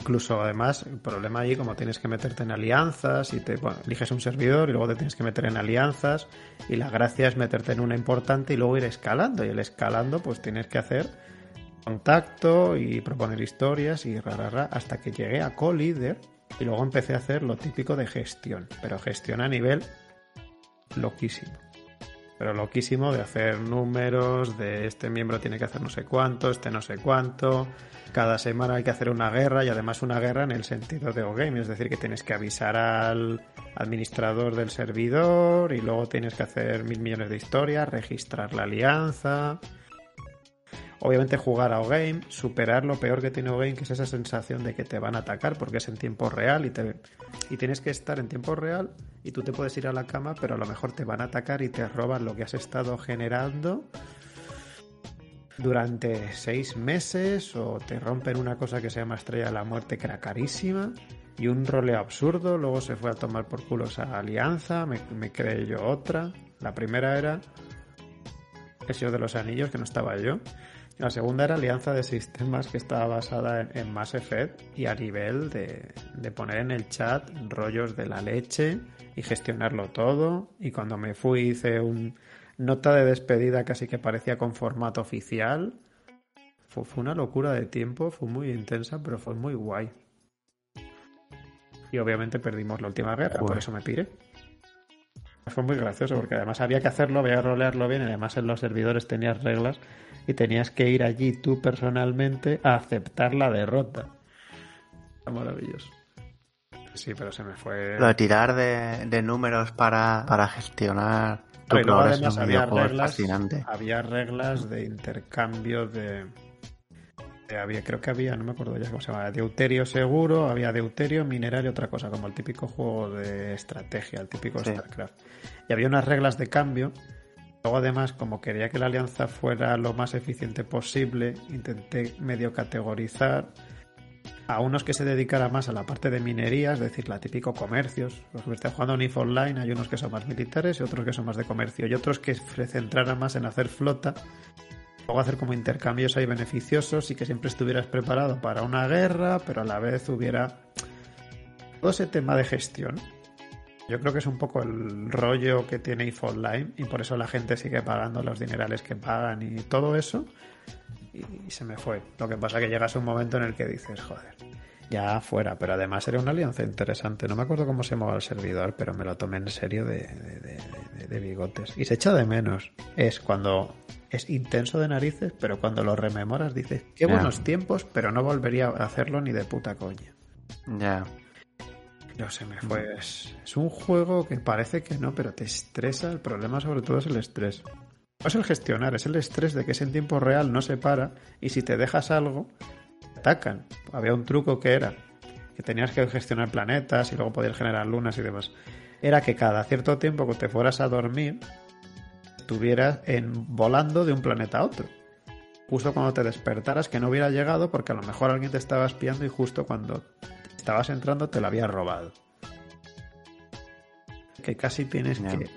incluso además, el problema allí, como tienes que meterte en alianzas y te eliges un servidor y luego te tienes que meter en alianzas. Y la gracia es meterte en una importante y luego ir escalando. Y el escalando, pues tienes que hacer contacto y proponer historias y rarara hasta que llegué a co-líder y luego empecé a hacer lo típico de gestión, pero gestión a nivel loquísimo. Pero loquísimo de hacer números, de este miembro tiene que hacer no sé cuánto, este no sé cuánto. Cada semana hay que hacer una guerra y además una guerra en el sentido de O-Game, es decir, que tienes que avisar al administrador del servidor y luego tienes que hacer mil millones de historias, registrar la alianza. Obviamente jugar a O-Game, superar lo peor que tiene O-Game, que es esa sensación de que te van a atacar porque es en tiempo real y, te, y tienes que estar en tiempo real y tú te puedes ir a la cama, pero a lo mejor te van a atacar y te roban lo que has estado generando durante seis meses o te rompen una cosa que se llama Estrella de la Muerte que y un roleo absurdo, luego se fue a tomar por culo esa alianza, me, me creé yo otra. La primera era El Señor de los Anillos, que no estaba yo. La segunda era Alianza de Sistemas, que estaba basada en, en Mass Effect y a nivel de, de poner en el chat rollos de la leche y gestionarlo todo. Y cuando me fui hice un nota de despedida casi que parecía con formato oficial. Fue, fue una locura de tiempo, fue muy intensa, pero fue muy guay. Y obviamente perdimos la última guerra, por eso me piré. Fue muy gracioso porque además había que hacerlo, había que rolearlo bien y además en los servidores tenías reglas y tenías que ir allí tú personalmente a aceptar la derrota. Está maravilloso. Sí, pero se me fue. Lo de tirar de, de números para, para gestionar tu progreso además había reglas, fascinante. había reglas de intercambio de, de- había, creo que había, no me acuerdo ya cómo se llama, deuterio seguro, había deuterio, mineral y otra cosa, como el típico juego de estrategia, el típico Sí. StarCraft. Y había unas reglas de cambio. Luego además, como quería que la alianza fuera lo más eficiente posible, intenté medio categorizar a unos que se dedicaran más a la parte de minería, es decir, la típico comercios. Los que están jugando en IF Online hay unos que son más militares y otros que son más de comercio. Y otros que se centraran más en hacer flota. Luego hacer como intercambios ahí beneficiosos y que siempre estuvieras preparado para una guerra, pero a la vez hubiera todo ese tema de gestión, yo creo que es un poco el rollo que tiene IF Online y por eso la gente sigue pagando los dinerales que pagan y todo eso. Y, se me fue. Lo que pasa es que llegas a un momento en el que dices, joder, ya fuera. Pero además era una alianza interesante. No me acuerdo cómo se llamaba el servidor, pero me lo tomé en serio de, de bigotes. Y se echa de menos. Es cuando es intenso de narices, pero cuando lo rememoras dices, qué buenos tiempos, pero no volvería a hacerlo ni de puta coña. Ya. No se me fue. Es, un juego que parece que no, pero te estresa. El problema sobre todo es el estrés. No es el gestionar, es el estrés de que es en tiempo real, no se para. Y si te dejas algo, te atacan. Había un truco que era que tenías que gestionar planetas y luego podías generar lunas y demás. Era que cada cierto tiempo que te fueras a dormir, estuvieras en, volando de un planeta a otro justo cuando te despertaras que no hubiera llegado porque a lo mejor alguien te estaba espiando y justo cuando estabas entrando te lo había robado. Que casi tienes que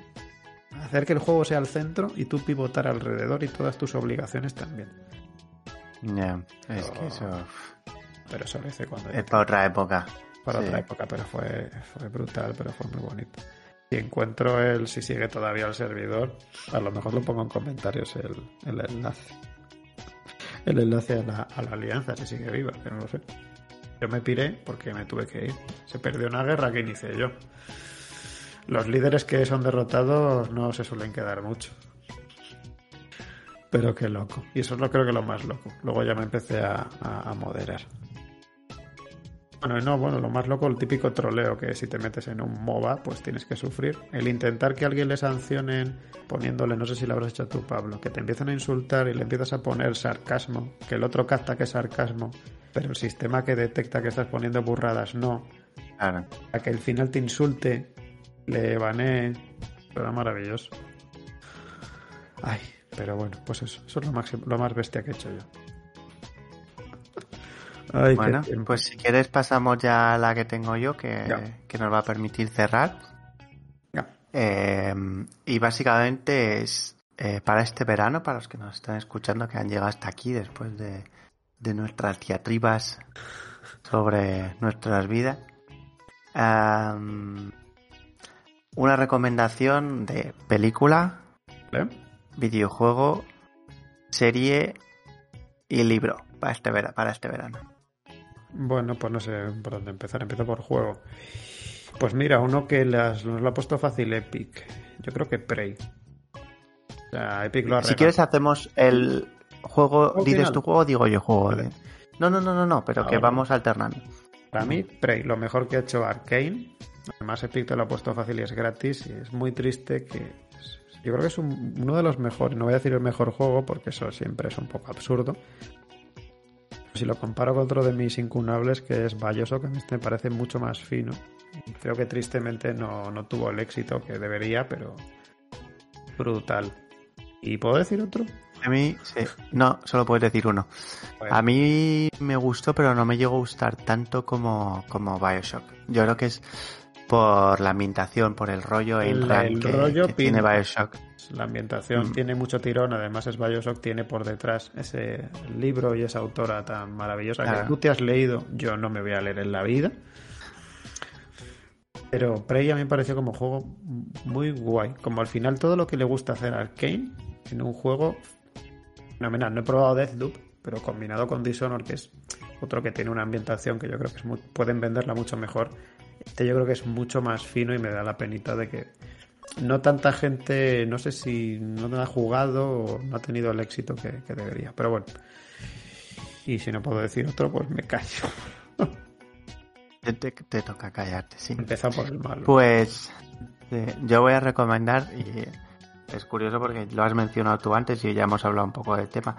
hacer que el juego sea el centro y tú pivotar alrededor y todas tus obligaciones también. Ya, es que eso. Pero eso lo hice cuando. Es para otra época. Para otra época, pero fue, fue brutal, pero fue muy bonito. Si encuentro el, si sigue todavía el servidor, a lo mejor lo pongo en comentarios el, el enlace. El enlace a la, a la alianza, si sigue viva, que no lo sé. Yo me piré porque me tuve que ir. Se perdió una guerra que inicié yo. Los líderes que son derrotados no se suelen quedar mucho. Pero qué loco. Y eso es lo creo que lo más loco. Luego ya me empecé a, a, moderar. Bueno, no, bueno, lo más loco, el típico troleo que si te metes en un MOBA, pues tienes que sufrir. El intentar que alguien le sancionen poniéndole, no sé si lo habrás hecho tú, Pablo, que te empiezan a insultar y le empiezas a poner sarcasmo, que el otro capta que es sarcasmo pero el sistema que detecta que estás poniendo burradas no. Claro. A que al final te insulte, le banee. Era maravilloso. Ay, pero bueno, pues eso, eso es lo, máximo, lo más bestia que he hecho yo. Ay, bueno, pues si quieres pasamos ya a la que tengo yo, que, que nos va a permitir cerrar. Eh, y básicamente es eh, para este verano, para los que nos están escuchando, que han llegado hasta aquí después de, de nuestras diatribas sobre nuestras vidas. una recomendación de película, videojuego, serie y libro para este, para este verano. Bueno, pues no sé por dónde empezar. Empiezo por juego. Pues mira, uno que las, nos lo ha puesto fácil Epic. Yo creo que Prey. Epic lo ha Si quieres hacemos el, juego, dices tu juego, digo yo juego. No, no, no, no, no, pero que vamos alternando. Para mí, Prey, lo mejor que ha hecho Arkane. Además, Epic te lo ha puesto fácil y es gratis. Y es muy triste que. Yo creo que es uno de los mejores. No voy a decir el mejor juego porque eso siempre es un poco absurdo. Si lo comparo con otro de mis incunables, que es Bioshock, a mí este me parece mucho más fino. Creo que tristemente no, no tuvo el éxito que debería, pero brutal. ¿Y puedo decir otro? A mí, sí. No, solo puedes decir uno. A mí me gustó, pero no me llegó a gustar tanto como, como Bioshock. Yo creo que es por la ambientación, por el rollo el, el que, rollo tiene Bioshock. La ambientación mm. tiene mucho tirón, además es Bioshock, tiene por detrás ese libro y esa autora tan maravillosa que tú te has leído, yo no me voy a leer en la vida. Pero Prey a mí me pareció como juego muy guay. Como al final todo lo que le gusta hacer a Arkane en un juego fenomenal. No he probado Deathloop, pero combinado con Dishonored, que es otro que tiene una ambientación que yo creo que pueden venderla mucho mejor. Este yo creo que es mucho más fino y me da la penita de que no tanta gente, no sé si no ha jugado o no ha tenido el éxito que, debería. Pero bueno. Y si no puedo decir otro, pues me callo. Te, te, toca callarte, sí. Empieza por el malo. Pues eh, yo voy a recomendar y es curioso porque lo has mencionado tú antes y ya hemos hablado un poco del tema,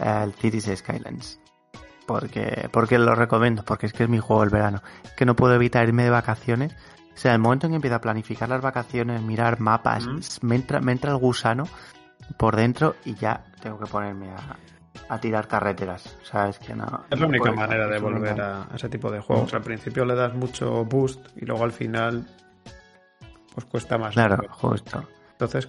el Cities Skylines. Porque, porque lo recomiendo, porque es que es mi juego el verano. que no puedo evitar irme de vacaciones. O sea, el momento en que empiezo a planificar las vacaciones, mirar mapas, me, entra, me entra el gusano por dentro y ya tengo que ponerme a, tirar carreteras. O sea, es que no. Es la única manera de volver a, ese tipo de juegos. Al principio le das mucho boost y luego al final, pues cuesta más. Claro, justo.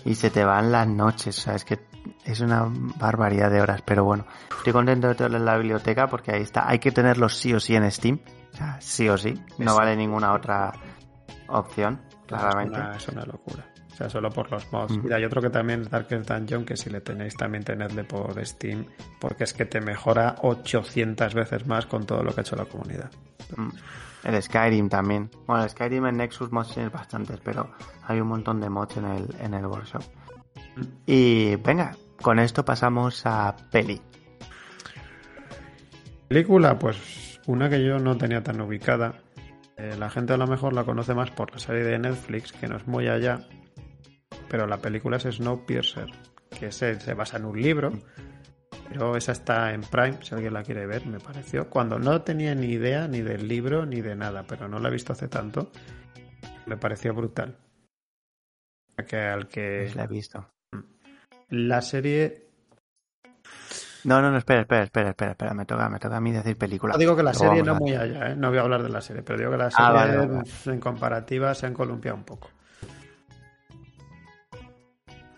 Y se te van las noches, o sea, es que es una barbaridad de horas, pero bueno, estoy contento de tenerlo en la biblioteca porque ahí está, hay que tenerlo sí o sí en Steam, O sea, sí o sí. No vale ninguna otra opción, claramente. Es una, es una locura. O sea, solo por los mods. Mm. Y hay otro que también es Darkest Dungeon, que si le tenéis también tenedle por Steam, porque es que te mejora 800 veces más con todo lo que ha hecho la comunidad. Mm. El Skyrim también. Bueno, el Skyrim en Nexus mods tienes bastantes, pero hay un montón de mods en el, en el workshop. Mm. Y venga, con esto pasamos a peli. Película, pues una que yo no tenía tan ubicada. Eh, la gente a lo mejor la conoce más por la serie de Netflix, que no es muy allá. Pero la película es Snowpiercer, que se, se basa en un libro. Pero esa está en Prime, si alguien la quiere ver, me pareció. Cuando no tenía ni idea ni del libro ni de nada, pero no la he visto hace tanto. Me pareció brutal. Que al que. Pues la he visto. La serie. No, no, no, espera, espera, espera, espera, espera. Me toca, me toca a mí decir película. No digo que la serie no muy allá, ¿eh? no voy a hablar de la serie, pero digo que la ah, serie en comparativa se han columpiado un poco.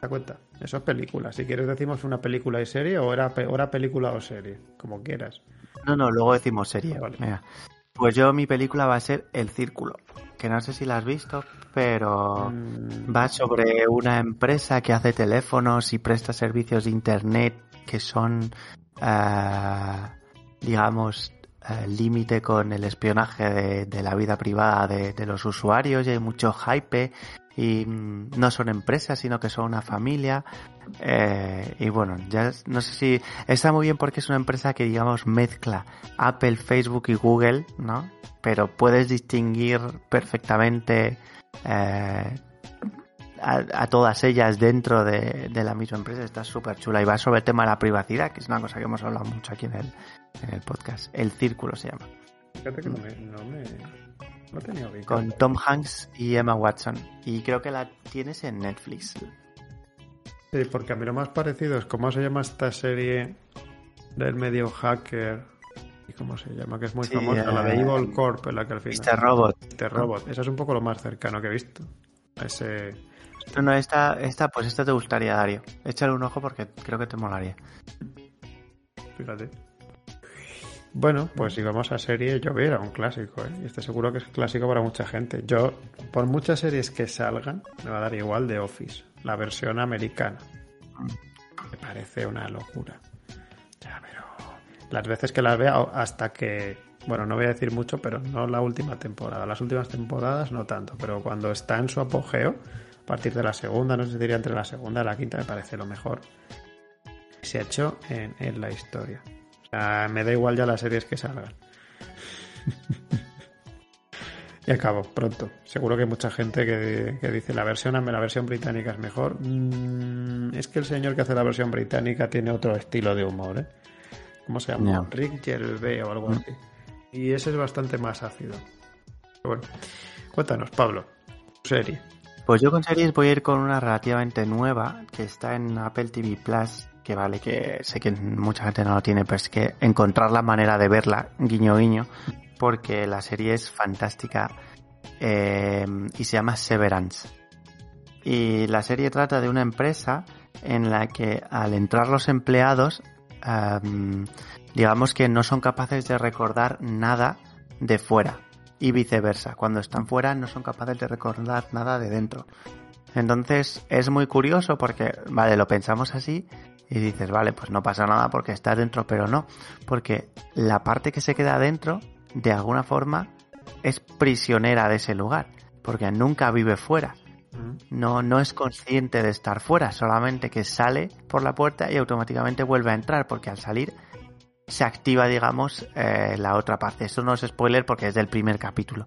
¿Te das cuenta? Eso es película. Si quieres decimos una película y serie o era, película o serie, como quieras. No, no, luego decimos serie. Pues yo mi película va a ser El Círculo, que no sé si la has visto, pero mm. va sobre una empresa que hace teléfonos y presta servicios de internet que son, eh, digamos, eh, límite con el espionaje de, la vida privada de, de, los usuarios y hay mucho hype y mm, no son empresas, sino que son una familia. Eh, y bueno, ya no sé si está muy bien porque es una empresa que digamos mezcla Apple, Facebook y Google, ¿no? Pero puedes distinguir perfectamente eh, a, todas ellas dentro de, la misma empresa. Está súper chula y va sobre el tema de la privacidad, que es una cosa que hemos hablado mucho aquí en el, en el podcast. El círculo se llama. Fíjate que no me con Tom Hanks y Emma Watson. Y creo que la tienes en Netflix. Sí, porque a mí lo más parecido es cómo se llama esta serie del medio hacker. ¿Y cómo se llama? Que es muy famosa, la de eh, Evil Corp, en la que al final. Mr. Robot. Mr. Robot. Esa es un poco lo más cercano que he visto. ese. No, no, esta, esta, pues esta te gustaría, Dario. Échale un ojo porque creo que te molaría. Fíjate. Bueno, pues si vamos a serie, yo veo un clásico, ¿eh? Y estoy seguro que es clásico para mucha gente. Yo, por muchas series que salgan, me va a dar igual de Office, la versión americana. Me parece una locura. Ya, pero las veces que las veo, hasta que, bueno, no voy a decir mucho, pero no la última temporada. Las últimas temporadas no tanto, pero cuando está en su apogeo, a partir de la segunda, no sé si diría entre la segunda y la quinta, me parece lo mejor se ha hecho en, en la historia me da igual ya las series que salgan. y acabo, pronto. Seguro que hay mucha gente que, dice la versión, la versión británica es mejor. Mm, es que el señor que hace la versión británica tiene otro estilo de humor, ¿eh? ¿Cómo se llama? Rick Gervais o algo mm. así. Y ese es bastante más ácido. bueno, cuéntanos, Pablo, serie. Pues yo con series voy a ir con una relativamente nueva que está en Apple TV Plus que vale, que sé que mucha gente no lo tiene, pero es que encontrar la manera de verla, guiño guiño, porque la serie es fantástica eh, y se llama Severance. Y la serie trata de una empresa en la que al entrar los empleados, digamos que no son capaces de recordar nada de fuera y viceversa. Cuando están fuera no son capaces de recordar nada de dentro. Entonces es muy curioso porque, vale, lo pensamos así y dices, vale, pues no pasa nada porque estás dentro, pero no, porque la parte que se queda dentro, de alguna forma, es prisionera de ese lugar, porque nunca vive fuera. No, no es consciente de estar fuera, solamente que sale por la puerta y automáticamente vuelve a entrar, porque al salir se activa, digamos, eh, la otra parte. Esto no es spoiler porque es del primer capítulo.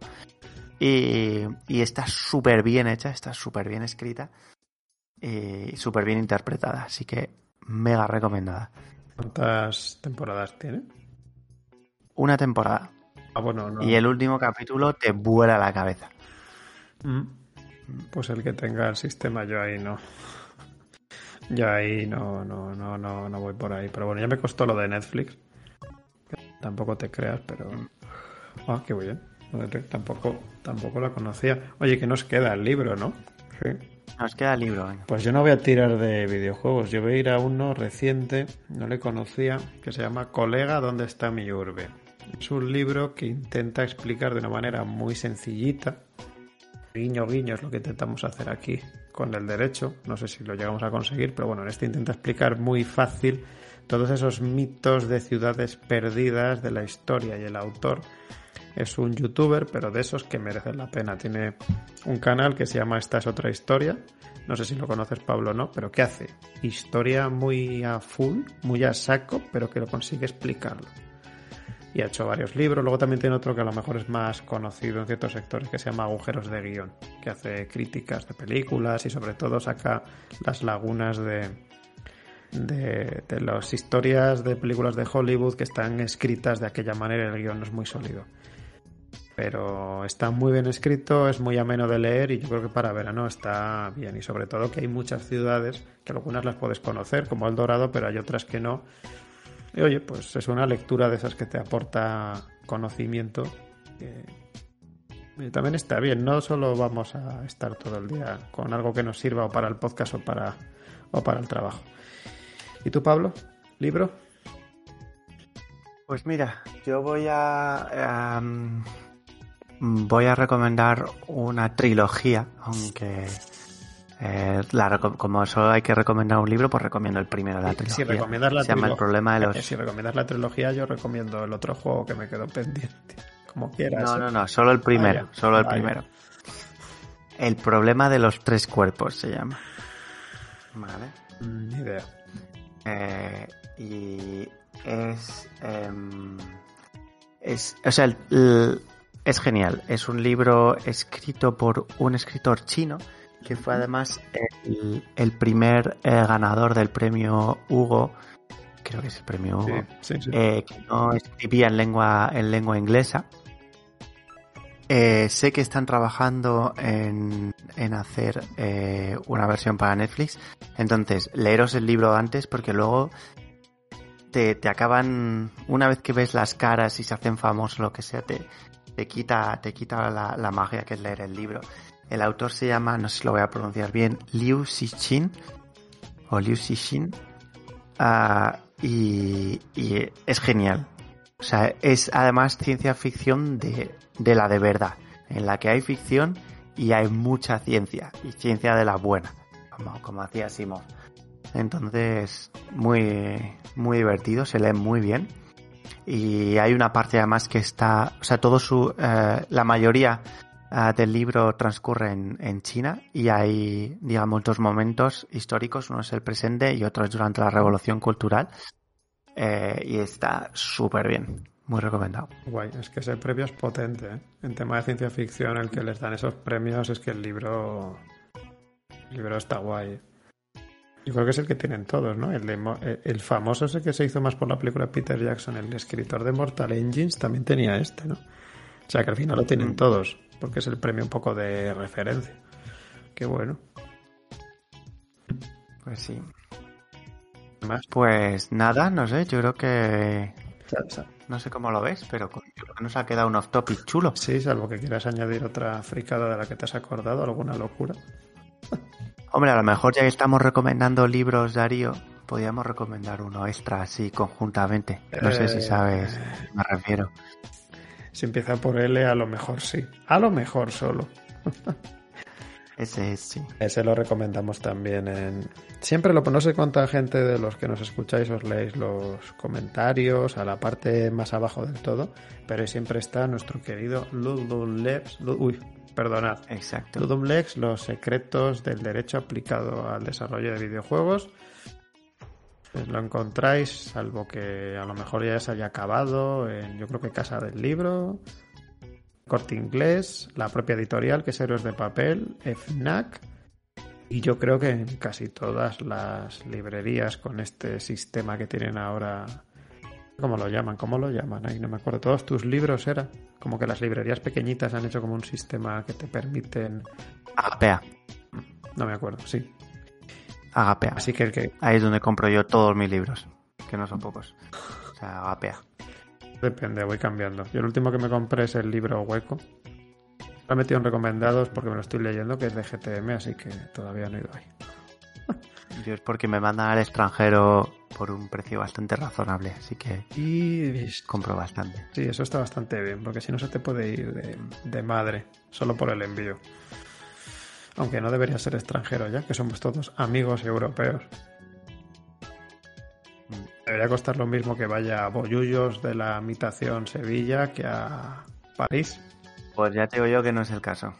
Y, y está súper bien hecha, está súper bien escrita y súper bien interpretada. Así que mega recomendada. ¿Cuántas temporadas tiene? Una temporada. Ah, bueno, Y el último capítulo te vuela la cabeza. Mm. Pues el que tenga el sistema, yo ahí no. Yo ahí no, no, no, no, no voy por ahí. Pero bueno, ya me costó lo de Netflix. Tampoco te creas, pero. Ah, qué bien. Tampoco, tampoco la conocía. Oye, que nos queda el libro, ¿no? Sí. Nos queda el libro. Pues yo no voy a tirar de videojuegos. Yo voy a ir a uno reciente, no le conocía, que se llama Colega, ¿dónde está mi urbe? Es un libro que intenta explicar de una manera muy sencillita. Guiño, guiño es lo que intentamos hacer aquí con el derecho. No sé si lo llegamos a conseguir, pero bueno, en este intenta explicar muy fácil todos esos mitos de ciudades perdidas de la historia y el autor es un youtuber, pero de esos que merecen la pena. Tiene un canal que se llama Esta es otra historia. No sé si lo conoces, Pablo, o no, pero ¿qué hace? Historia muy a full, muy a saco, pero que lo consigue explicarlo. Y ha hecho varios libros. Luego también tiene otro que a lo mejor es más conocido en ciertos sectores, que se llama Agujeros de Guión, que hace críticas de películas y sobre todo saca las lagunas de, de, de las historias de películas de Hollywood que están escritas de aquella manera el guion no es muy sólido pero está muy bien escrito, es muy ameno de leer y yo creo que para verano está bien y sobre todo que hay muchas ciudades que algunas las puedes conocer como El Dorado, pero hay otras que no. Y oye, pues es una lectura de esas que te aporta conocimiento. También está bien, no solo vamos a estar todo el día con algo que nos sirva o para el podcast o para, o para el trabajo. ¿Y tú, Pablo? ¿Libro? Pues mira, yo voy a... Um voy a recomendar una trilogía, aunque eh, la, como solo hay que recomendar un libro, pues recomiendo el primero de la trilogía. Si recomiendas la Se llama El problema de los... Si recomiendas la trilogía, yo recomiendo el otro juego que me quedó pendiente. Como quieras. No, no, no, solo el primero, solo el vaya. primero. El problema de los tres cuerpos se llama. Vale. Mm, Ni idea. Eh, y es, em, es. O sea, el- el- es genial. Es un libro escrito por un escritor chino que fue además el, el primer eh, ganador del premio Hugo. Creo que es el premio Hugo. sí, sí. eh, que no escribía en lengua, en lengua inglesa. Eh, sé que están trabajando en, en hacer una versión para Netflix. Entonces, leeros el libro antes porque luego te, te acaban, una vez que ves las caras y se hacen famosos, lo que sea, te, te quita, te quita la, magia que es leer el libro. El autor se llama, no sé si lo voy a pronunciar bien, Liu Xixin o Liu Xixin. Ah, y, y es genial. O sea, es además ciencia ficción de, de la de verdad, en la que hay ficción y hay mucha ciencia, y ciencia de la buena, como, como hacía Simon. Entonces, muy, muy divertido, se lee muy bien. Y hay una parte además que está, o sea, todo su, eh, la mayoría eh, del libro transcurre en, en China y hay, digamos, dos momentos históricos, uno es el presente y otro es durante la revolución cultural. Eh, y está súper bien, muy recomendado. Guay, es que ese premio es potente. ¿eh? En tema de ciencia ficción, el que les dan esos premios es que el libro. El libro está guay. Yo creo que es el que tienen todos, ¿no? El, de Mo- eh, el famoso ese que se hizo más por la película de Peter Jackson, el escritor de Mortal Engines, también tenía este, ¿no? O sea que al final lo tienen Mm. todos, porque es el premio un poco de referencia. Qué bueno. Pues sí. Más. Pues nada, no sé, yo creo que no sé cómo lo ves, pero yo creo que nos ha quedado un off topic chulo. Sí, salvo que quieras añadir otra fricada de la que te has acordado, alguna locura. Hombre, a lo mejor ya que estamos recomendando libros, Darío, podríamos recomendar uno extra así conjuntamente. No sé si Eh, sabes a qué me refiero. Si empieza por L, a lo mejor sí. A lo mejor solo. Ese es, sí. Ese lo recomendamos también en... Siempre lo... No sé cuánta gente de los que nos escucháis os leéis los comentarios a la parte más abajo del todo, pero siempre está nuestro querido Ludum Lex... Lu- Uy, perdonad. Exacto. Ludum Lex, los secretos del derecho aplicado al desarrollo de videojuegos. Pues lo encontráis, salvo que a lo mejor ya se haya acabado en, yo creo que Casa del Libro, Corte Inglés, la propia editorial, que es Héroes de Papel, FNAC, y yo creo que en casi todas las librerías con este sistema que tienen ahora, ¿cómo lo llaman? ¿Cómo lo llaman? Ahí no me acuerdo. Todos tus libros era, como que las librerías pequeñitas han hecho como un sistema que te permiten, Agapea. no me acuerdo, sí. Agapea. Así que el que Ahí es donde compro yo todos mis libros, que no son pocos. O sea, Agapea. Depende, voy cambiando. Yo el último que me compré es el libro hueco. Lo he metido en recomendados porque me lo estoy leyendo, que es de GTM, así que todavía no he ido ahí. Yo es porque me mandan al extranjero por un precio bastante razonable, así que Y compro bastante. sí, eso está bastante bien, porque si no se te puede ir de, de madre, solo por el envío. Aunque no debería ser extranjero ya, que somos todos amigos europeos. Debería costar lo mismo que vaya a Bollullos de la Mitación Sevilla que a París. Pues ya te digo yo que no es el caso.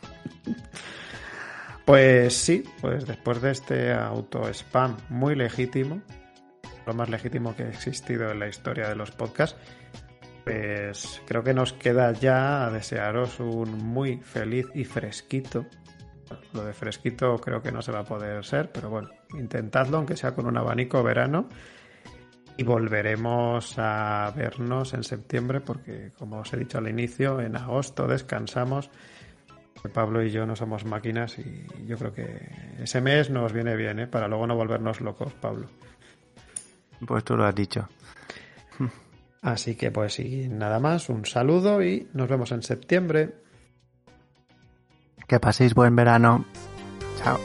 Pues sí, pues después de este auto spam muy legítimo, lo más legítimo que ha existido en la historia de los podcasts, pues creo que nos queda ya desearos un muy feliz y fresquito. Lo de fresquito creo que no se va a poder ser, pero bueno, intentadlo, aunque sea con un abanico verano. Y volveremos a vernos en septiembre, porque como os he dicho al inicio, en agosto descansamos. Pablo y yo no somos máquinas y yo creo que ese mes nos viene bien, ¿eh? para luego no volvernos locos, Pablo. Pues tú lo has dicho. Así que pues sin nada más, un saludo y nos vemos en septiembre. Que paséis buen verano. Chao.